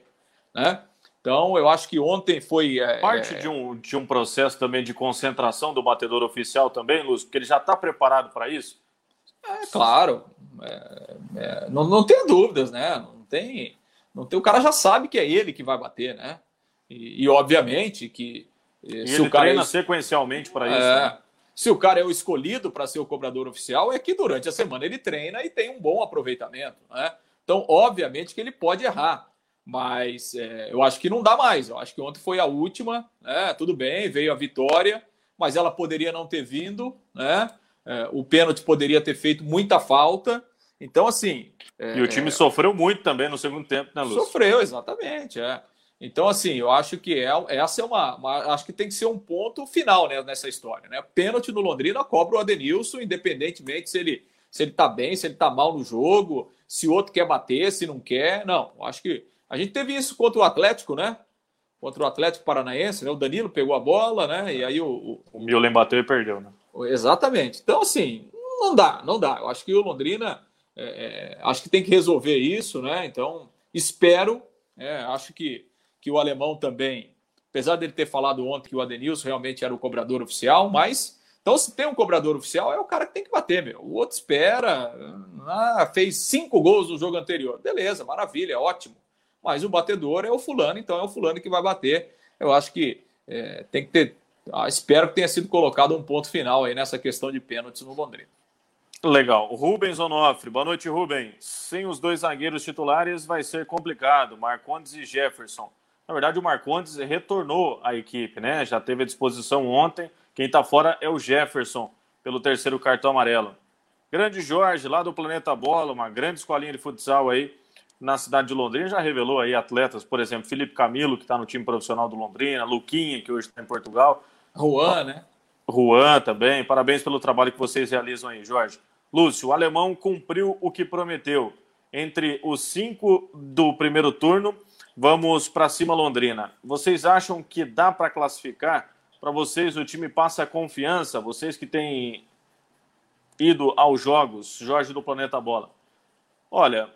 né? Então, eu acho que ontem foi. É, Parte é, de, um, de um processo também de concentração do batedor oficial também, Lúcio, porque ele já está preparado para isso? É, claro. É, é, não, não tem dúvidas, né? Não tem, não tem. O cara já sabe que é ele que vai bater, né? E, e obviamente que. Eh, e se ele o cara treina sequencialmente para isso. É, né? Se o cara é o escolhido para ser o cobrador oficial, é que durante a semana ele treina e tem um bom aproveitamento. Né? Então, obviamente que ele pode errar. Mas é, eu acho que não dá mais. Eu acho que ontem foi a última. Né? Tudo bem, veio a vitória, mas ela poderia não ter vindo. Né? É, o pênalti poderia ter feito muita falta. Então, assim. É, e o time sofreu muito também no segundo tempo, né, Lúcio? Sofreu, exatamente. É. Então, assim, eu acho que é, essa é uma, uma, Acho que tem que ser um ponto final né, nessa história. Né? Pênalti no Londrina cobra o Adenilson, independentemente se ele se ele tá bem, se ele tá mal no jogo, se o outro quer bater, se não quer. Não, acho que. A gente teve isso contra o Atlético, né? Contra o Atlético Paranaense, né? O Danilo pegou a bola, né? E aí o. O, o Milen bateu e perdeu, né? Exatamente. Então, assim, não dá, não dá. Eu acho que o Londrina. É, é, acho que tem que resolver isso, né? Então, espero. É, acho que que o alemão também, apesar dele ter falado ontem que o Adenilson realmente era o cobrador oficial, mas então se tem um cobrador oficial é o cara que tem que bater, meu. O outro espera, ah, fez cinco gols no jogo anterior, beleza, maravilha, ótimo. Mas o batedor é o fulano, então é o fulano que vai bater. Eu acho que é, tem que ter. Ah, espero que tenha sido colocado um ponto final aí nessa questão de pênaltis no Londrina. Legal. Rubens Onofre. Boa noite, Rubens. Sem os dois zagueiros titulares vai ser complicado. Marcondes e Jefferson. Na verdade, o Marcondes retornou à equipe, né? Já teve à disposição ontem. Quem está fora é o Jefferson, pelo terceiro cartão amarelo. Grande Jorge, lá do Planeta Bola, uma grande escolinha de futsal aí na cidade de Londrina, já revelou aí atletas, por exemplo, Felipe Camilo, que está no time profissional do Londrina, Luquinha, que hoje está em Portugal. Juan, né? Juan também. Parabéns pelo trabalho que vocês realizam aí, Jorge. Lúcio, o alemão cumpriu o que prometeu. entre os cinco do primeiro turno, vamos para cima Londrina. Vocês acham que dá para classificar? Para vocês, o time passa confiança? Vocês que têm ido aos jogos, Jorge do Planeta Bola. Olha,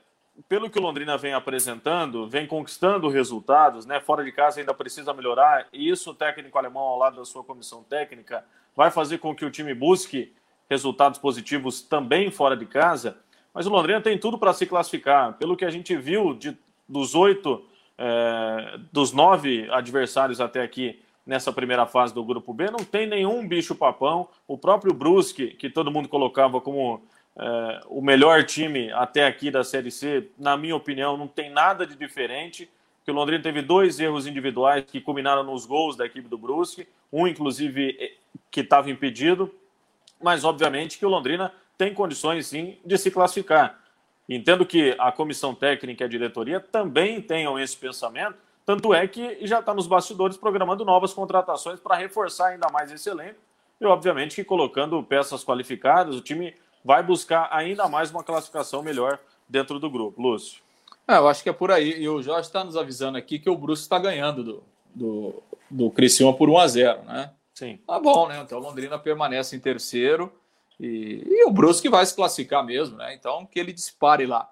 pelo que o Londrina vem apresentando, vem conquistando resultados, né? Fora de casa ainda precisa melhorar, e isso o técnico alemão, ao lado da sua comissão técnica, vai fazer com que o time busque resultados positivos também fora de casa. Mas o Londrina tem tudo para se classificar. Pelo que a gente viu de, dos oito, é, dos nove adversários até aqui nessa primeira fase do Grupo B, não tem nenhum bicho-papão. O próprio Brusque, que todo mundo colocava como é, o melhor time até aqui da Série C, na minha opinião, não tem nada de diferente. Que o Londrina teve dois erros individuais que culminaram nos gols da equipe do Brusque, um inclusive que estava impedido, mas obviamente que o Londrina tem condições sim de se classificar. Entendo que a comissão técnica e a diretoria também tenham esse pensamento, tanto é que já está nos bastidores programando novas contratações para reforçar ainda mais esse elenco e, obviamente, que colocando peças qualificadas, o time vai buscar ainda mais uma classificação melhor dentro do grupo. Lúcio. É, eu acho que é por aí. E o Jorge está nos avisando aqui que o Brusque está ganhando do, do, do Criciúma por 1 a 0 né? Sim. Tá bom, né? Então Londrina permanece em terceiro e, e o Brusque vai se classificar mesmo, né? Então que ele dispare lá.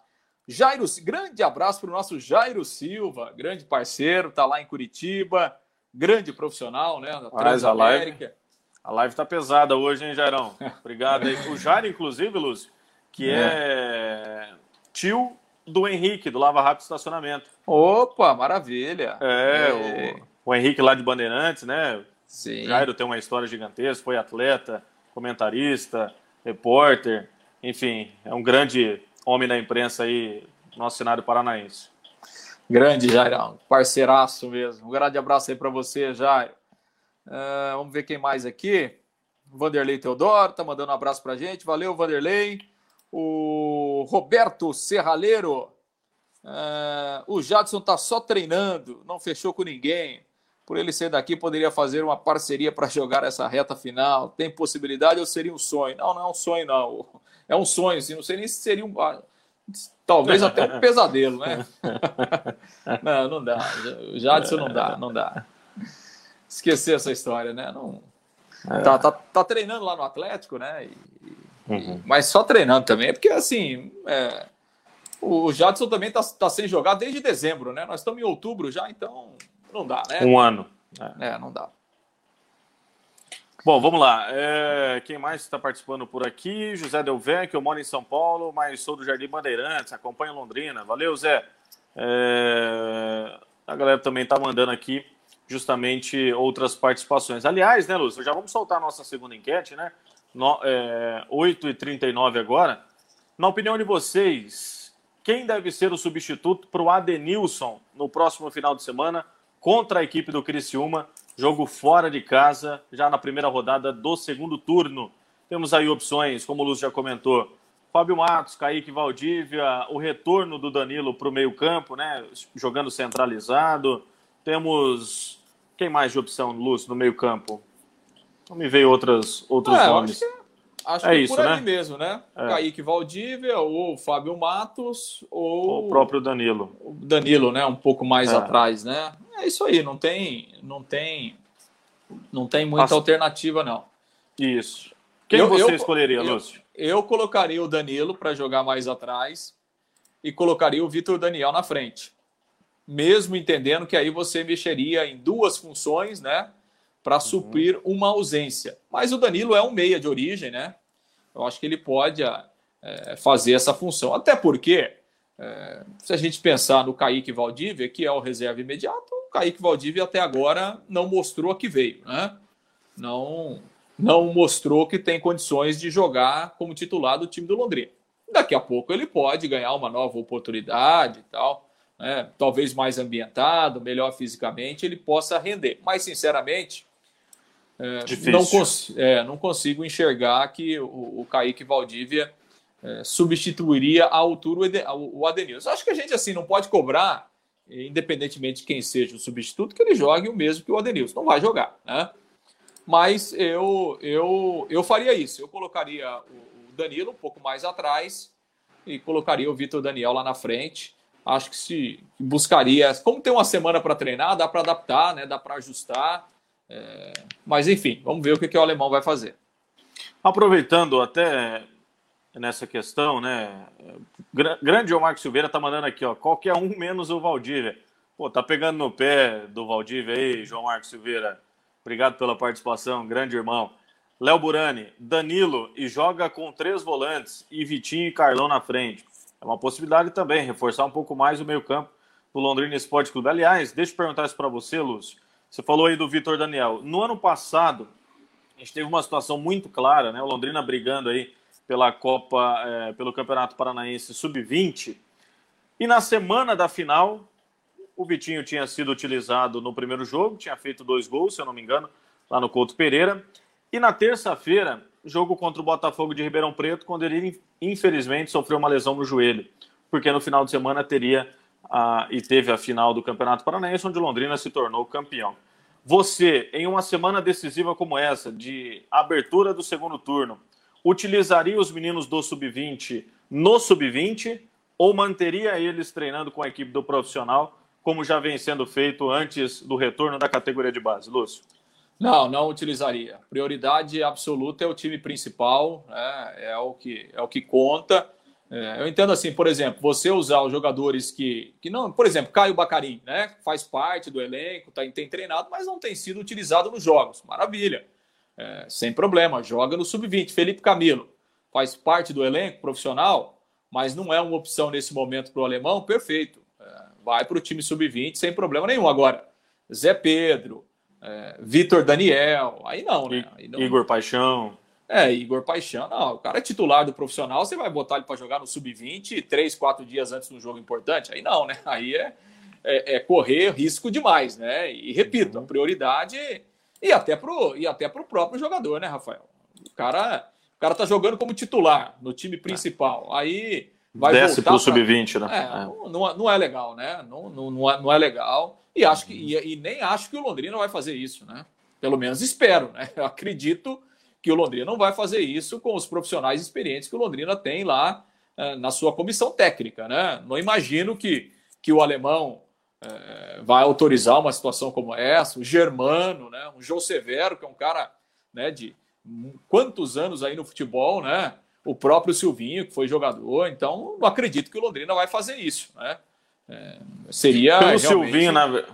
Jairo, grande abraço para o nosso Jairo Silva, grande parceiro, tá lá em Curitiba, grande profissional, né? Da Transamérica. A live tá pesada hoje, hein, Jairão? Obrigado aí. O Jair, inclusive, Lúcio, que é. é tio do Henrique, do Lava Rápido Estacionamento. Opa, maravilha! É, é. O, o, Henrique lá de Bandeirantes, né? Sim. Jairo tem uma história gigantesca, foi atleta, comentarista, repórter, enfim, é um grande homem da imprensa aí, nosso cenário paranaense. Grande, Jairão, parceiraço mesmo. Um grande abraço aí para você, Jairo. Uh, vamos ver quem mais aqui. Vanderlei Teodoro tá mandando um abraço pra gente. Valeu, Vanderlei. O Roberto Serraleiro. Uh, o Jadson tá só treinando, não fechou com ninguém. Por ele ser daqui, poderia fazer uma parceria para jogar essa reta final. Tem possibilidade ou seria um sonho? Não, não é um sonho, não. É um sonho, assim, não sei nem se seria um. Ah, talvez até um pesadelo, né? não, não dá. O Jadson não dá, não dá esquecer essa história, né? Não, é. tá, tá, tá, treinando lá no Atlético, né? E, uhum. Mas só treinando também, porque assim. É, o Jadson também tá, tá sem jogar desde dezembro, né? Nós estamos em outubro já, então não dá, né? Um ano. É, é não dá. Bom, vamos lá. É, quem mais está participando por aqui? José que eu moro em São Paulo, mas sou do Jardim Bandeirantes, acompanho Londrina. Valeu, Zé. É, a galera também está mandando aqui justamente outras participações. Aliás, né, Lúcio, já vamos soltar a nossa segunda enquete, né? No, é, 8h39 agora. Na opinião de vocês, quem deve ser o substituto para o Adenilson no próximo final de semana contra a equipe do Criciúma? Jogo fora de casa, já na primeira rodada do segundo turno. Temos aí opções, como o Lúcio já comentou, Fábio Matos, Kaique Valdívia, o retorno do Danilo para o meio-campo, né? Jogando centralizado. Temos. Quem mais de opção, Lúcio, no meio-campo? Não me veio outras, outros é, nomes. Acho que, acho é que isso, por né? mesmo, né? É. Kaique Valdívia, ou Fábio Matos, ou. O próprio Danilo. Danilo, né? Um pouco mais é. atrás, né? É isso aí, não tem. Não tem, não tem muita As... alternativa, não. Isso. Quem eu, você eu, escolheria, eu, Lúcio? Eu colocaria o Danilo para jogar mais atrás e colocaria o Vitor Daniel na frente mesmo entendendo que aí você mexeria em duas funções, né, para uhum. suprir uma ausência. Mas o Danilo é um meia de origem, né? Eu acho que ele pode é, fazer essa função. Até porque, é, se a gente pensar no Kaique Valdívia, que é o reserva imediato, o Kaique Valdívia até agora não mostrou que veio, né? Não, não mostrou que tem condições de jogar como titular do time do Londrina. Daqui a pouco ele pode ganhar uma nova oportunidade e tal né, talvez mais ambientado, melhor fisicamente, ele possa render. Mas, sinceramente, é, não, cons é, não, consigo enxergar que o, o Kaique Valdívia é, substituiria à altura o Adenilson. Acho que a gente assim não pode cobrar, independentemente de quem seja o substituto, que ele jogue o mesmo que o Adenilson. Não vai jogar, né? Mas eu, eu, eu faria isso. Eu colocaria o Danilo um pouco mais atrás e colocaria o Vitor Daniel lá na frente. Acho que se buscaria, como tem uma semana para treinar, dá para adaptar, né? Dá para ajustar. É, mas enfim, vamos ver o que, que o alemão vai fazer. Aproveitando até nessa questão, né? Grande o Marcos Silveira tá mandando aqui, ó. Qualquer um menos o Valdívia. Pô, tá pegando no pé do Valdívia aí, João Marcos Silveira. Obrigado pela participação, grande irmão. Léo Burani, Danilo e joga com três volantes e Vitinho e Carlão na frente. É uma possibilidade também, reforçar um pouco mais o meio-campo do Londrina Esporte Clube. Aliás, deixa eu perguntar isso para você, Lúcio. Você falou aí do Vitor Daniel. No ano passado, a gente teve uma situação muito clara, né? O Londrina brigando aí pela Copa, é, pelo Campeonato Paranaense Sub-20. E na semana da final, o Vitinho tinha sido utilizado no primeiro jogo, tinha feito dois gols, se eu não me engano, lá no Couto Pereira. E na terça-feira, jogo contra o Botafogo de Ribeirão Preto, quando ele infelizmente sofreu uma lesão no joelho, porque no final de semana teria a, e teve a final do Campeonato Paranaense, onde Londrina se tornou campeão. Você, em uma semana decisiva como essa, de abertura do segundo turno, utilizaria os meninos do sub-20 no sub-20 ou manteria eles treinando com a equipe do profissional, como já vem sendo feito antes do retorno da categoria de base, Lúcio? Não, não utilizaria. Prioridade absoluta é o time principal, né? é, o que, é o que conta. É, eu entendo assim, por exemplo, você usar os jogadores que, que não, por exemplo, Caio Bacarim, né? Faz parte do elenco, tá, tem treinado, mas não tem sido utilizado nos jogos. Maravilha. É, sem problema, joga no sub-20. Felipe Camilo faz parte do elenco profissional, mas não é uma opção nesse momento para o alemão, perfeito. É, vai para o time sub-20 sem problema nenhum. Agora, Zé Pedro, é, Vitor Daniel, aí não, né? Aí não... Igor Paixão. É, Igor Paixão, não. O cara é titular do profissional, você vai botar ele para jogar no sub-20 três, quatro dias antes de um jogo importante? Aí não, né? Aí é, é, é correr risco demais, né? E repito, a uhum. prioridade e até pro e até pro próprio jogador, né, Rafael? O cara, o cara tá jogando como titular no time principal. Aí vai Desce pro sub-20, né? É, é. Não, não, é legal, né? Não, não, não, é, não é legal. E acho que e, e, nem acho que o Londrina vai fazer isso, né? Pelo menos espero, né? Eu acredito que o Londrina não vai fazer isso com os profissionais experientes que o Londrina tem lá eh, na sua comissão técnica, né? Não imagino que, que o alemão eh, vai autorizar uma situação como essa, o Germano, né? Um João Severo, que é um cara né, de quantos anos aí no futebol, né? O próprio Silvinho, que foi jogador, então não acredito que o Londrina vai fazer isso, né? É, seria. Pelo realmente... Silvinho, na...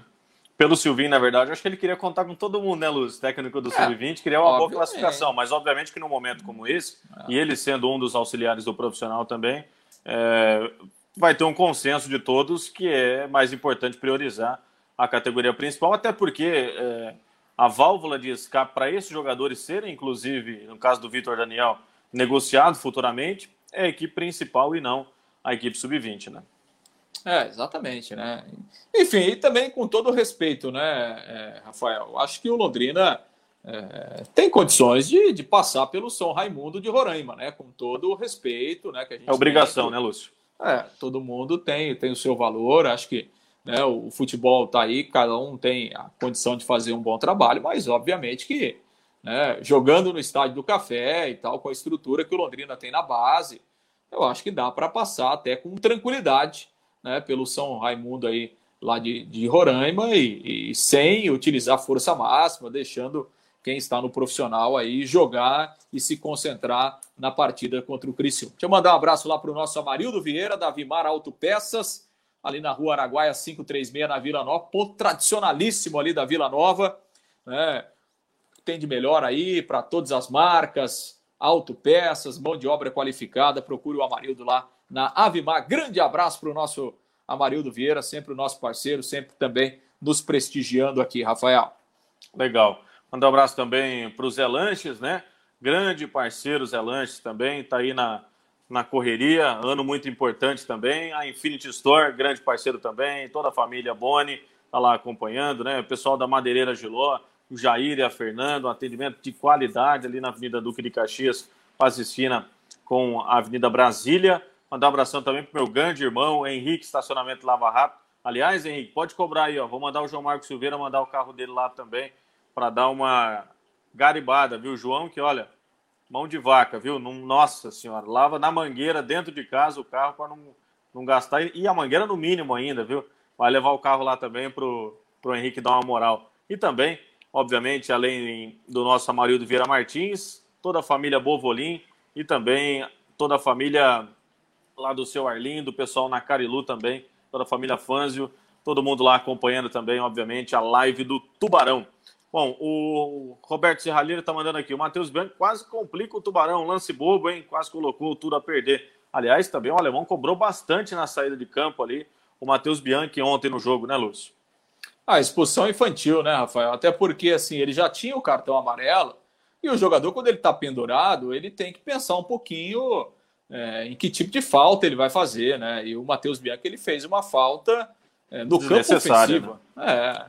Pelo Silvinho, na verdade, acho que ele queria contar com todo mundo, né, Luz? Técnico do é, Sub-20, queria uma boa classificação, mas obviamente que num momento como esse, é. e ele sendo um dos auxiliares do profissional também, é, vai ter um consenso de todos que é mais importante priorizar a categoria principal, até porque é, a válvula de escape para esses jogadores serem, inclusive, no caso do Vitor Daniel, negociado futuramente, é a equipe principal e não a equipe sub-20, né? É, exatamente, né? Enfim, e também com todo o respeito, né, é, Rafael? Acho que o Londrina é, tem condições de, de passar pelo São Raimundo de Roraima, né? Com todo o respeito, né? Que a gente é obrigação, tem, né, Lúcio? É, todo mundo tem, tem o seu valor. Acho que né, o, o futebol está aí, cada um tem a condição de fazer um bom trabalho, mas obviamente que né, jogando no estádio do Café e tal, com a estrutura que o Londrina tem na base, eu acho que dá para passar até com tranquilidade né, pelo São Raimundo aí lá de, de Roraima e, e, sem utilizar força máxima, deixando quem está no profissional aí jogar e se concentrar na partida contra o Criciúma. Deixa eu mandar um abraço lá para o nosso Amarildo Vieira, da Vimar Autopeças, ali na rua Araguaia 536, na Vila Nova, ponto tradicionalíssimo ali da Vila Nova, né? Tem de melhor aí para todas as marcas, autopeças, mão de obra qualificada, procure o Amarildo lá na Avimar. Grande abraço para o nosso Amarildo Vieira, sempre o nosso parceiro, sempre também nos prestigiando aqui, Rafael. Legal. Mandar um abraço também para o Zé Lanches, né? Grande parceiro Zé Lanches também, está aí na, na correria, ano muito importante também. A Infinity Store, grande parceiro também, toda a família Boni está lá acompanhando, né? O pessoal da Madeireira Giló, o Jair e a Fernando, um atendimento de qualidade ali na Avenida Duque de Caxias, quase esquina com a Avenida Brasília. Mandar um abração também pro meu grande irmão, Henrique, estacionamento Lava Rápido. Aliás, Henrique, pode cobrar aí, ó. Vou mandar o João Marcos Silveira mandar o carro dele lá também para dar uma garibada, viu, João? Que olha, mão de vaca, viu? Nossa senhora, lava na mangueira dentro de casa o carro para não, não gastar. E a mangueira no mínimo ainda, viu? Vai levar o carro lá também pro, pro Henrique dar uma moral. E também, obviamente, além do nosso Amarildo Vieira Martins, toda a família Bovolim e também toda a família lá do seu Arlindo, pessoal na Carilu também, toda a família Fanzio, todo mundo lá acompanhando também, obviamente, a live do Tubarão. Bom, o Roberto Serralheiro está mandando aqui. O Matheus Bianchi quase complica o Tubarão. Lance bobo, hein? Quase colocou tudo a perder. Aliás, também o alemão cobrou bastante na saída de campo ali. O Matheus Bianchi ontem no jogo, né, Lúcio? A ah, expulsão infantil, né, Rafael? Até porque, assim, ele já tinha o cartão amarelo. E o jogador, quando ele está pendurado, ele tem que pensar um pouquinho é, em que tipo de falta ele vai fazer, né? E o Matheus Bianchi, ele fez uma falta é, no campo ofensivo né? é,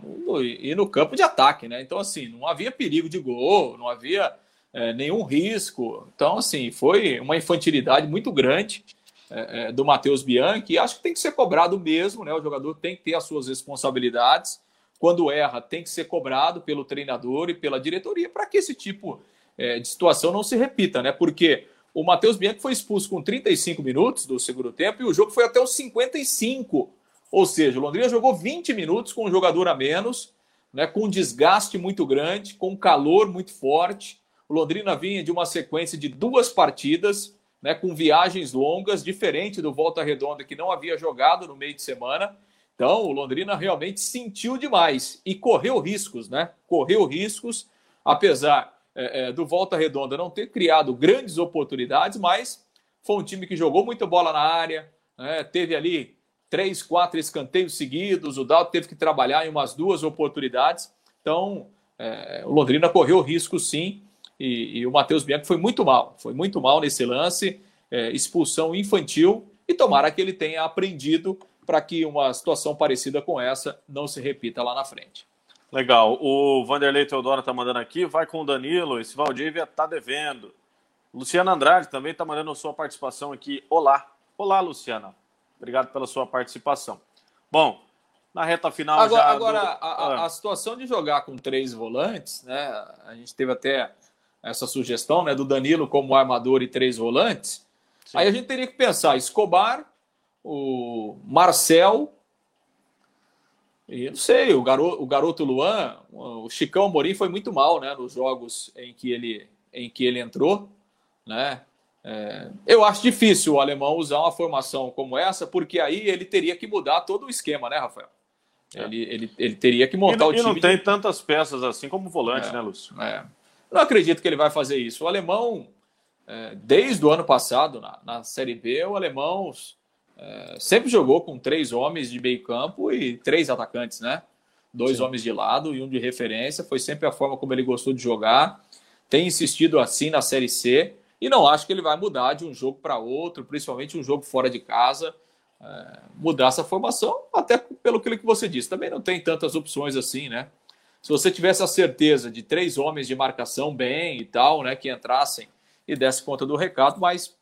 e no campo de ataque, né? Então, assim, não havia perigo de gol, não havia é, nenhum risco. Então, assim, foi uma infantilidade muito grande é, é, do Matheus Bianchi e acho que tem que ser cobrado mesmo, né? O jogador tem que ter as suas responsabilidades. Quando erra, tem que ser cobrado pelo treinador e pela diretoria para que esse tipo de situação não se repita, né? Porque o Matheus Bianchi foi expulso com 35 minutos do segundo tempo e o jogo foi até os 55 ou seja, o Londrina jogou 20 minutos com um jogador a menos, né, com um desgaste muito grande, com um calor muito forte. O Londrina vinha de uma sequência de duas partidas, né, com viagens longas, diferente do Volta Redonda, que não havia jogado no meio de semana. Então, o Londrina realmente sentiu demais e correu riscos, né? Correu riscos, apesar é, é, do Volta Redonda não ter criado grandes oportunidades, mas foi um time que jogou muita bola na área, né, teve ali três, quatro escanteios seguidos. O Dalton teve que trabalhar em umas duas oportunidades. Então, é, o Londrina correu risco sim. E, e o Matheus Bianchi foi muito mal. Foi muito mal nesse lance. É, expulsão infantil. E tomara que ele tenha aprendido para que uma situação parecida com essa não se repita lá na frente. Legal. O Vanderlei Teodoro está mandando aqui, vai com o Danilo, esse Valdívia está devendo. Luciana Andrade também está mandando sua participação aqui. Olá. Olá, Luciana. Obrigado pela sua participação. Bom, na reta final agora, agora do... a, a, ah. a, situação de jogar com três volantes, né? A gente teve até essa sugestão, né, do Danilo como armador e três volantes. Sim. Aí a gente teria que pensar Escobar, o Marcel, e não sei, o garoto, o garoto Luan, o Chicão Morim foi muito mal, né, nos jogos em que ele em que ele entrou, né? É, eu acho difícil o alemão usar uma formação como essa, porque aí ele teria que mudar todo o esquema, né, Rafael? É. Ele, ele, ele teria que montar e, o time. E não tem de... tantas peças assim como volante, é, né, Lúcio? É. Não acredito que ele vai fazer isso. O alemão, é, desde o ano passado, na, na Série B, o alemão é, sempre jogou com três homens de meio campo e três atacantes, né? Dois Sim. homens de lado e um de referência. Foi sempre a forma como ele gostou de jogar. Tem insistido assim na Série C. E não acho que ele vai mudar de um jogo para outro, principalmente um jogo fora de casa, é, mudar essa formação, até pelo que você disse. Também não tem tantas opções assim, né? Se você tivesse a certeza de três homens de marcação bem e tal, né, que entrassem e desse conta do recado, mas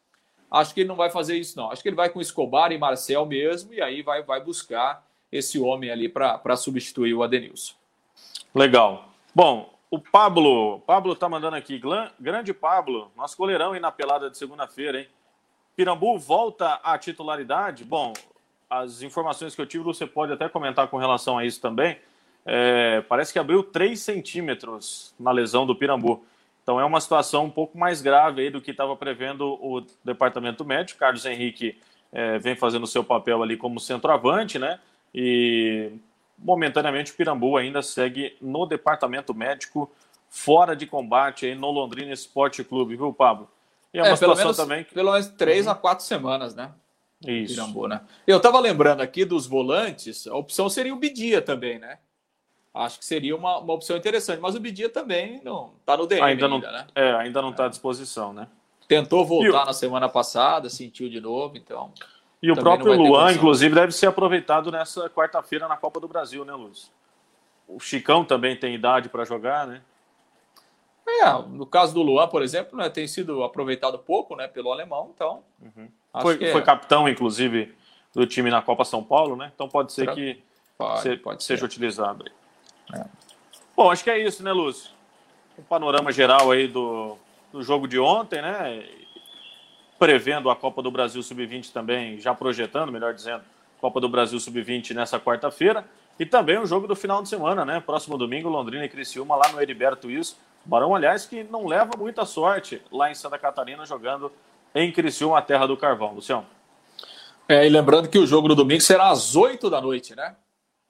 acho que ele não vai fazer isso, não. Acho que ele vai com Escobar e Marcel mesmo, e aí vai, vai buscar esse homem ali para substituir o Adenilson. Legal. Bom, o Pablo, Pablo tá mandando aqui, grande Pablo, nosso goleirão aí na pelada de segunda-feira, hein? Pirambu volta à titularidade? Bom, as informações que eu tive, você pode até comentar com relação a isso também. É, parece que abriu 3 centímetros na lesão do Pirambu. Então é uma situação um pouco mais grave aí do que estava prevendo o departamento médico. Carlos Henrique é, vem fazendo o seu papel ali como centroavante, né? E momentaneamente o Pirambu ainda segue no departamento médico, fora de combate aí no Londrina Esporte Clube, viu, Pablo? E é uma é, situação menos, também. Que... Pelo menos três uhum. a quatro semanas, né? Isso. Pirambu, né? Eu estava lembrando aqui dos volantes, a opção seria o Bidia também, né? Acho que seria uma, uma opção interessante, mas o Bidia também não está no DM ainda, ainda, não, né? É, ainda não está é. à disposição, né? Tentou voltar na semana passada, sentiu de novo, então. E o próprio Luan, inclusive, deve ser aproveitado nessa quarta-feira na Copa do Brasil, né, Luiz? O Chicão também tem idade para jogar, né? É, no caso do Luan, por exemplo, né, tem sido aproveitado pouco né, pelo alemão, então. Uhum. Foi, é... foi, capitão, inclusive, do time na Copa São Paulo, né? Então pode ser que pode, se, pode seja ser. utilizado aí. É. Bom, acho que é isso, né, Lúcio? Um panorama geral aí do, do jogo de ontem, né? Prevendo a Copa do Brasil Sub-20 também, já projetando, melhor dizendo, Copa do Brasil Sub-20 nessa quarta-feira. E também o jogo do final de semana, né? Próximo domingo, Londrina e Criciúma lá no Heriberto Wilson. Barão, aliás, que não leva muita sorte lá em Santa Catarina jogando em Criciúma, a terra do carvão. Luciano. É, e lembrando que o jogo no domingo será às 8 da noite, né?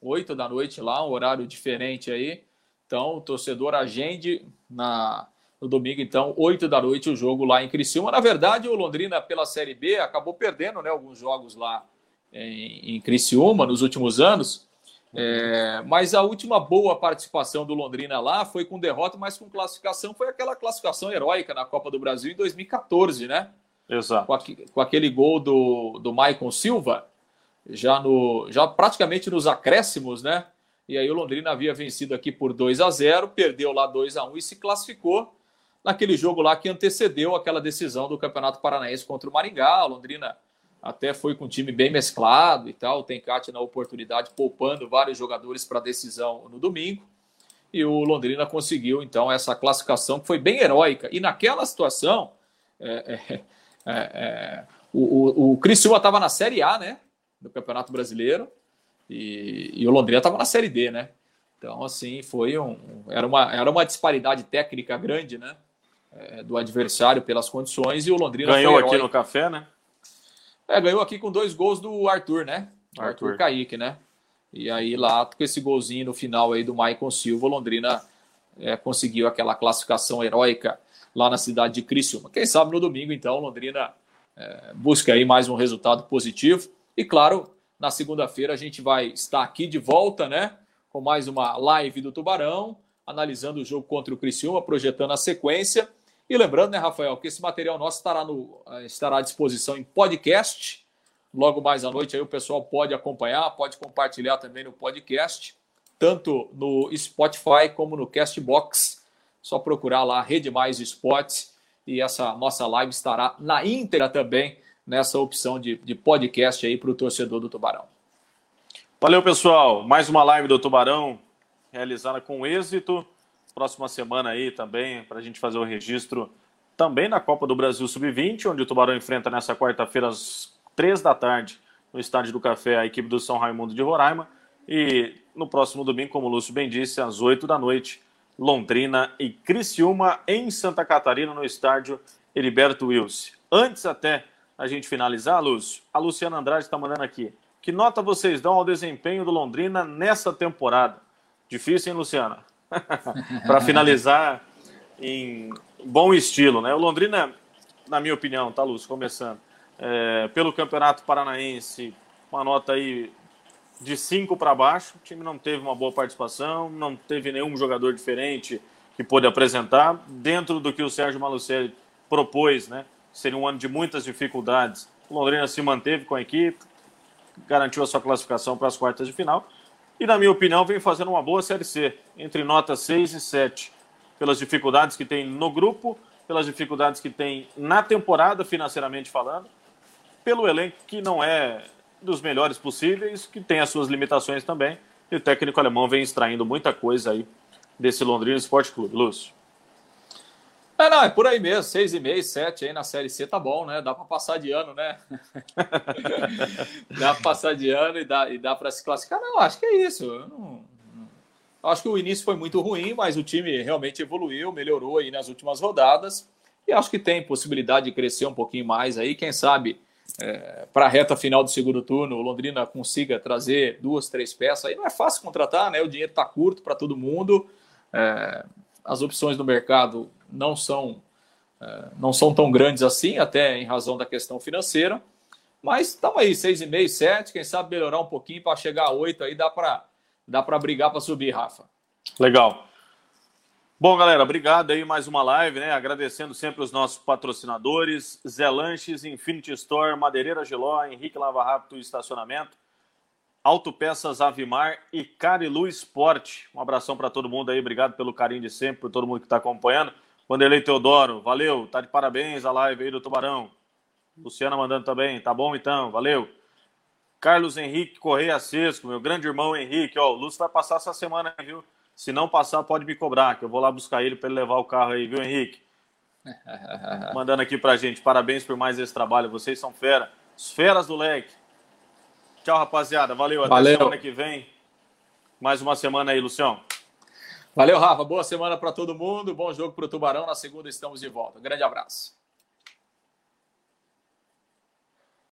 8 da noite lá, um horário diferente aí. Então, o torcedor agende na, no domingo, então, 8 da noite, o jogo lá em Criciúma. Na verdade, o Londrina, pela Série B, acabou perdendo né, alguns jogos lá em, em Criciúma nos últimos anos. É, mas a última boa participação do Londrina lá foi com derrota, mas com classificação. Foi aquela classificação heróica na Copa do Brasil em 2014, né? Exato. Com, aquele gol do, do Maicon Silva, já, no, já praticamente nos acréscimos, né? E aí o Londrina havia vencido aqui por 2 a 0 perdeu lá 2 a 1 e se classificou naquele jogo lá que antecedeu aquela decisão do Campeonato Paranaense contra o Maringá. O Londrina até foi com um time bem mesclado e tal. Tem Cátia na oportunidade, poupando vários jogadores para a decisão no domingo. E o Londrina conseguiu, então, essa classificação que foi bem heróica. E naquela situação, é, é, é, é o, o, o Criciúma estava na Série A, né? Do Campeonato Brasileiro. E, e o Londrina estava na Série D, né? Então, assim, foi um. Era uma, era uma disparidade técnica grande, né? É, do adversário pelas condições e o Londrina ganhou aqui no café, né? É, ganhou aqui com dois gols do Arthur, né? Arthur, Arthur Kaique, né? E aí lá com esse golzinho no final aí do Maicon Silva, o Londrina é, conseguiu aquela classificação heróica lá na cidade de Criciúma. Quem sabe no domingo, então, Londrina é, busca aí mais um resultado positivo. E claro, na segunda-feira a gente vai estar aqui de volta, né? Com mais uma live do Tubarão, analisando o jogo contra o Criciúma, projetando a sequência. E lembrando, né, Rafael, que esse material nosso estará, no, eh, estará à disposição em podcast. Logo mais à noite aí o pessoal pode acompanhar, pode compartilhar também no podcast, tanto no Spotify como no Castbox. Só procurar lá Rede Mais Esportes e essa nossa live estará na íntegra também nessa opção de, de podcast aí para o torcedor do Tubarão. Valeu, pessoal. Mais uma live do Tubarão realizada com êxito. Próxima semana aí também, para a gente fazer o registro também na Copa do Brasil Sub-20, onde o Tubarão enfrenta nessa quarta-feira às três da tarde no Estádio do Café a equipe do São Raimundo de Roraima. E no próximo domingo, como o Lúcio bem disse, às oito da noite, Londrina e Criciúma em Santa Catarina, no estádio Heriberto Wilson. Antes até a gente finalizar, Lúcio, a Luciana Andrade está mandando aqui. Que nota vocês dão ao desempenho do Londrina nessa temporada? Difícil, hein, Luciana? Para finalizar em bom estilo, né? O Londrina, na minha opinião, tá, Lúcio, começando, é, pelo Campeonato Paranaense, uma nota aí de 5 para baixo. O time não teve uma boa participação, não teve nenhum jogador diferente que pôde apresentar. Dentro do que o Sérgio Malucelli propôs, né? Seria um ano de muitas dificuldades. Londrina se manteve com a equipe, garantiu a sua classificação para as quartas de final e, na minha opinião, vem fazendo uma boa Série C, entre notas 6 e 7, pelas dificuldades que tem no grupo, pelas dificuldades que tem na temporada, financeiramente falando, pelo elenco que não é dos melhores possíveis, que tem as suas limitações também, e o técnico alemão vem extraindo muita coisa aí desse Londrina Esporte Clube. Lúcio. É, não, é por aí mesmo, seis e meio, sete aí na Série C tá bom, né? Dá para passar de ano, né? dá para passar de ano e dá, e dá para se classificar. Não, acho que é isso. Não, não... Acho que o início foi muito ruim, mas o time realmente evoluiu, melhorou aí nas últimas rodadas. E acho que tem possibilidade de crescer um pouquinho mais aí. Quem sabe é, para a reta final do segundo turno, o Londrina consiga trazer duas, três peças. Aí não é fácil contratar, né? O dinheiro está curto para todo mundo. É, as opções do mercado não são, é, não são tão grandes assim, até em razão da questão financeira. Mas estamos aí, 6,5, 7, quem sabe melhorar um pouquinho para chegar a 8 aí, dá para dá brigar para subir, Rafa. Legal. Bom, galera, obrigado aí mais uma live, né? Agradecendo sempre os nossos patrocinadores, Zé Lanches, Infinity Store, Madeireira Geló, Henrique Lava Rápido Estacionamento, Autopeças Avimar e Carilu Esporte. Um abração para todo mundo aí, obrigado pelo carinho de sempre, por todo mundo que está acompanhando. Vanderlei Teodoro, valeu, tá de parabéns a live aí do Tubarão. Luciana mandando também, tá bom então, valeu. Carlos Henrique Correia Sesco, meu grande irmão Henrique, ó, o Lúcio vai passar essa semana, viu? Se não passar, pode me cobrar, que eu vou lá buscar ele para ele levar o carro aí, viu, Henrique? Mandando aqui pra gente. Parabéns por mais esse trabalho. Vocês são fera. Os feras do leque. Tchau, rapaziada. Valeu. Até Valeu. semana que vem. Mais uma semana aí, Lucião. Valeu, Rafa. Boa semana para todo mundo. Bom jogo para o Tubarão. Na segunda estamos de volta. Grande abraço.